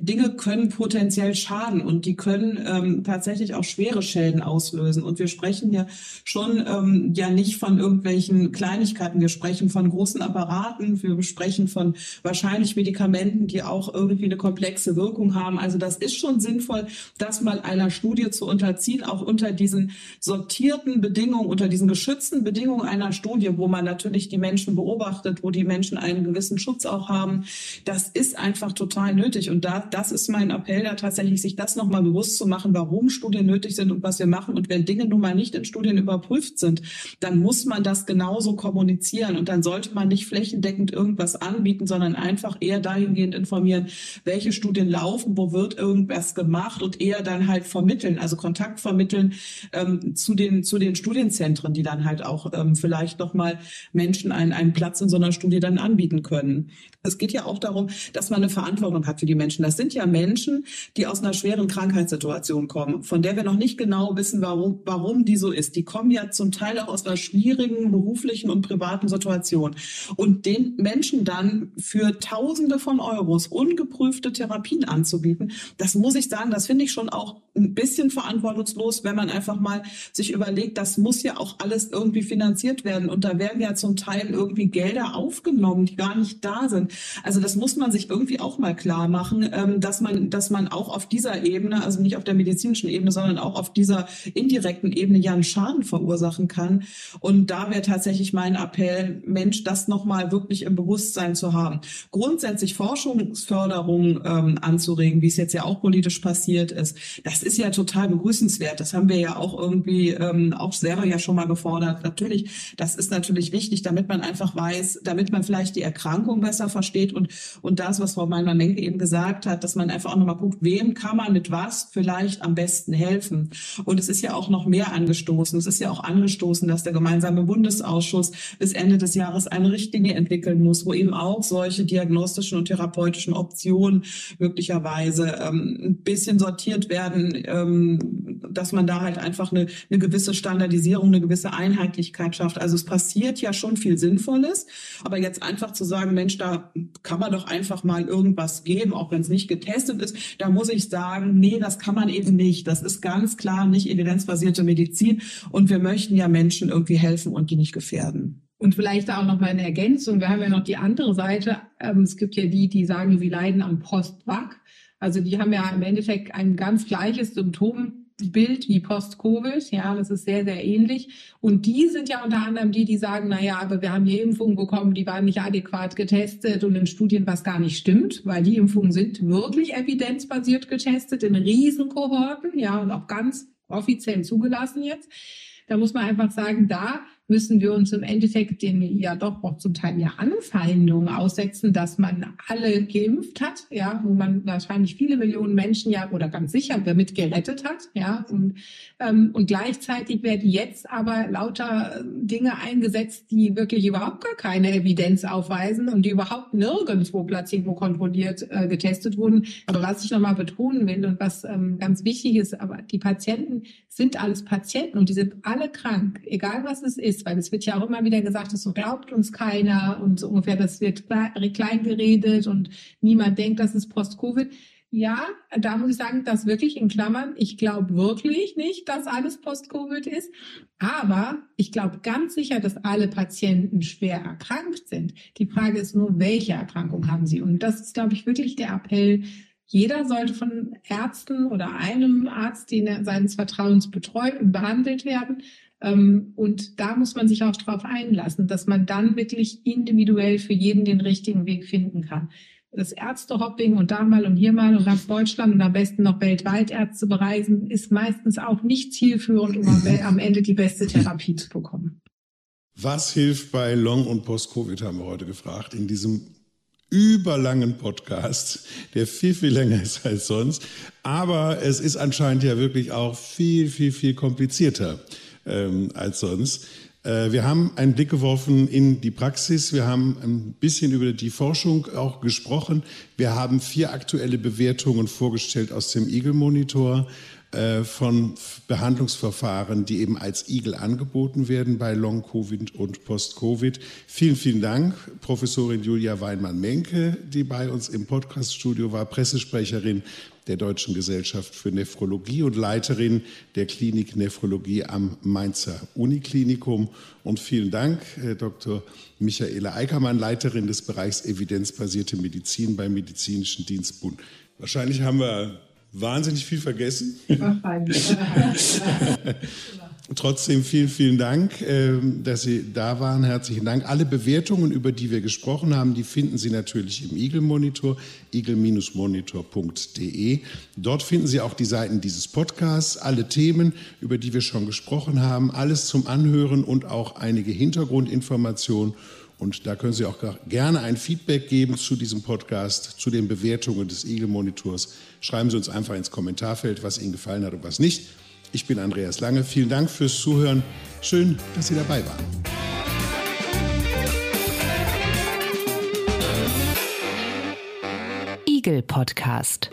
Dinge können potenziell schaden. Und und die können ähm, tatsächlich auch schwere Schäden auslösen. Und wir sprechen ja schon ähm, ja nicht von irgendwelchen Kleinigkeiten. Wir sprechen von großen Apparaten. Wir sprechen von wahrscheinlich Medikamenten, die auch irgendwie eine komplexe Wirkung haben. Also das ist schon sinnvoll, das mal einer Studie zu unterziehen, auch unter diesen sortierten Bedingungen, unter diesen geschützten Bedingungen einer Studie, wo man natürlich die Menschen beobachtet, wo die Menschen einen gewissen Schutz auch haben. Das ist einfach total nötig. Und da, das ist mein Appell, da tatsächlich sich das noch nochmal bewusst zu machen, warum Studien nötig sind und was wir machen. Und wenn Dinge nun mal nicht in Studien überprüft sind, dann muss man das genauso kommunizieren. Und dann sollte man nicht flächendeckend irgendwas anbieten, sondern einfach eher dahingehend informieren, welche Studien laufen, wo wird irgendwas gemacht und eher dann halt vermitteln, also Kontakt vermitteln ähm, zu den zu den Studienzentren, die dann halt auch ähm, vielleicht nochmal Menschen einen, einen Platz in so einer Studie dann anbieten können. Es geht ja auch darum, dass man eine Verantwortung hat für die Menschen. Das sind ja Menschen, die aus einer schweren Krankheitssituation kommen, von der wir noch nicht genau wissen, warum, warum die so ist. Die kommen ja zum Teil auch aus einer schwierigen beruflichen und privaten Situation. Und den Menschen dann für Tausende von Euros ungeprüfte Therapien anzubieten, das muss ich sagen, das finde ich schon auch ein bisschen verantwortungslos, wenn man einfach mal sich überlegt, das muss ja auch alles irgendwie finanziert werden. Und da werden ja zum Teil irgendwie Gelder aufgenommen, die gar nicht da sind. Also das muss man sich irgendwie auch mal klar machen, ähm, dass man, dass man auch auf dieser Ebene also nicht auf der medizinischen Ebene, sondern auch auf dieser indirekten Ebene ja einen Schaden verursachen kann. Und da wäre tatsächlich mein Appell, Mensch, das nochmal wirklich im Bewusstsein zu haben. Grundsätzlich Forschungsförderung ähm, anzuregen, wie es jetzt ja auch politisch passiert ist, das ist ja total begrüßenswert. Das haben wir ja auch irgendwie ähm, auch selber ja schon mal gefordert. Natürlich, das ist natürlich wichtig, damit man einfach weiß, damit man vielleicht die Erkrankung besser versteht und, und das, was Frau Meinmer-Menke eben gesagt hat, dass man einfach auch nochmal guckt, wem kann man mit was vielleicht am besten helfen. Und es ist ja auch noch mehr angestoßen. Es ist ja auch angestoßen, dass der gemeinsame Bundesausschuss bis Ende des Jahres eine Richtlinie entwickeln muss, wo eben auch solche diagnostischen und therapeutischen Optionen möglicherweise ähm, ein bisschen sortiert werden, ähm, dass man da halt einfach eine, eine gewisse Standardisierung, eine gewisse Einheitlichkeit schafft. Also es passiert ja schon viel Sinnvolles, aber jetzt einfach zu sagen, Mensch, da kann man doch einfach mal irgendwas geben, auch wenn es nicht getestet ist, da muss ich sagen, nee, das kann man eben nicht. Das ist ganz klar nicht evidenzbasierte Medizin und wir möchten ja Menschen irgendwie helfen und die nicht gefährden. Und vielleicht auch noch mal eine Ergänzung. Wir haben ja noch die andere Seite. Ähm, es gibt ja die, die sagen, sie leiden am Post-Vac. Also die haben ja im Endeffekt ein ganz gleiches Symptom Bild wie Post-Covid. Ja, das ist sehr, sehr ähnlich. Und die sind ja unter anderem die, die sagen, na ja, aber wir haben hier Impfungen bekommen, die waren nicht adäquat getestet und in Studien, was gar nicht stimmt, weil die Impfungen sind wirklich evidenzbasiert getestet in Riesenkohorten, ja, und auch ganz offiziell zugelassen jetzt. Da muss man einfach sagen, da müssen wir uns im Endeffekt den ja doch auch zum Teil ja Anfeindungen aussetzen, dass man alle geimpft hat, ja, wo man wahrscheinlich viele Millionen Menschen ja oder ganz sicher damit gerettet hat, ja, und, ähm, und gleichzeitig werden jetzt aber lauter Dinge eingesetzt, die wirklich überhaupt gar keine Evidenz aufweisen und die überhaupt nirgendwo placebo kontrolliert äh, getestet wurden. Aber was ich nochmal betonen will und was ähm, ganz wichtig ist, aber die Patienten sind alles Patienten und die sind alle krank, egal was es ist weil es wird ja auch immer wieder gesagt, das so glaubt uns keiner und so ungefähr, das wird klein geredet und niemand denkt, das ist Post-Covid. Ja, da muss ich sagen, das wirklich in Klammern. Ich glaube wirklich nicht, dass alles Post-Covid ist. Aber ich glaube ganz sicher, dass alle Patienten schwer erkrankt sind. Die Frage ist nur, welche Erkrankung haben sie? Und das ist, glaube ich, wirklich der Appell, jeder sollte von Ärzten oder einem Arzt, den seines Vertrauens betreut und behandelt werden. Ähm, und da muss man sich auch darauf einlassen, dass man dann wirklich individuell für jeden den richtigen Weg finden kann. Das Ärztehopping und da mal und hier mal und ganz Deutschland und am besten noch weltweit Ärzte bereisen, ist meistens auch nicht zielführend, um am Ende die beste Therapie zu bekommen. Was hilft bei Long- und Post-Covid, haben wir heute gefragt, in diesem überlangen Podcast, der viel, viel länger ist als sonst. Aber es ist anscheinend ja wirklich auch viel, viel, viel komplizierter ähm, als sonst. Äh, wir haben einen Blick geworfen in die Praxis. Wir haben ein bisschen über die Forschung auch gesprochen. Wir haben vier aktuelle Bewertungen vorgestellt aus dem Eagle Monitor äh, von Behandlungsverfahren, die eben als Igel angeboten werden bei Long-Covid und Post-Covid. Vielen, vielen Dank, Professorin Julia Weinmann-Menke, die bei uns im Podcaststudio war, Pressesprecherin der Deutschen Gesellschaft für Nephrologie und Leiterin der Klinik Nephrologie am Mainzer Uniklinikum. Und vielen Dank, Herr Dr. Michaela Eickermann, Leiterin des Bereichs evidenzbasierte Medizin beim Medizinischen Dienstbund. Wahrscheinlich haben wir wahnsinnig viel vergessen. Trotzdem vielen, vielen Dank, ähm, dass Sie da waren. Herzlichen Dank. Alle Bewertungen, über die wir gesprochen haben, die finden Sie natürlich im Eagle Monitor, eagle-monitor.de. Dort finden Sie auch die Seiten dieses Podcasts, alle Themen, über die wir schon gesprochen haben, alles zum Anhören und auch einige Hintergrundinformationen. Und da können Sie auch gerne ein Feedback geben zu diesem Podcast, zu den Bewertungen des Eagle Monitors. Schreiben Sie uns einfach ins Kommentarfeld, was Ihnen gefallen hat und was nicht. Ich bin Andreas Lange. Vielen Dank fürs Zuhören. Schön, dass Sie dabei waren. Eagle Podcast.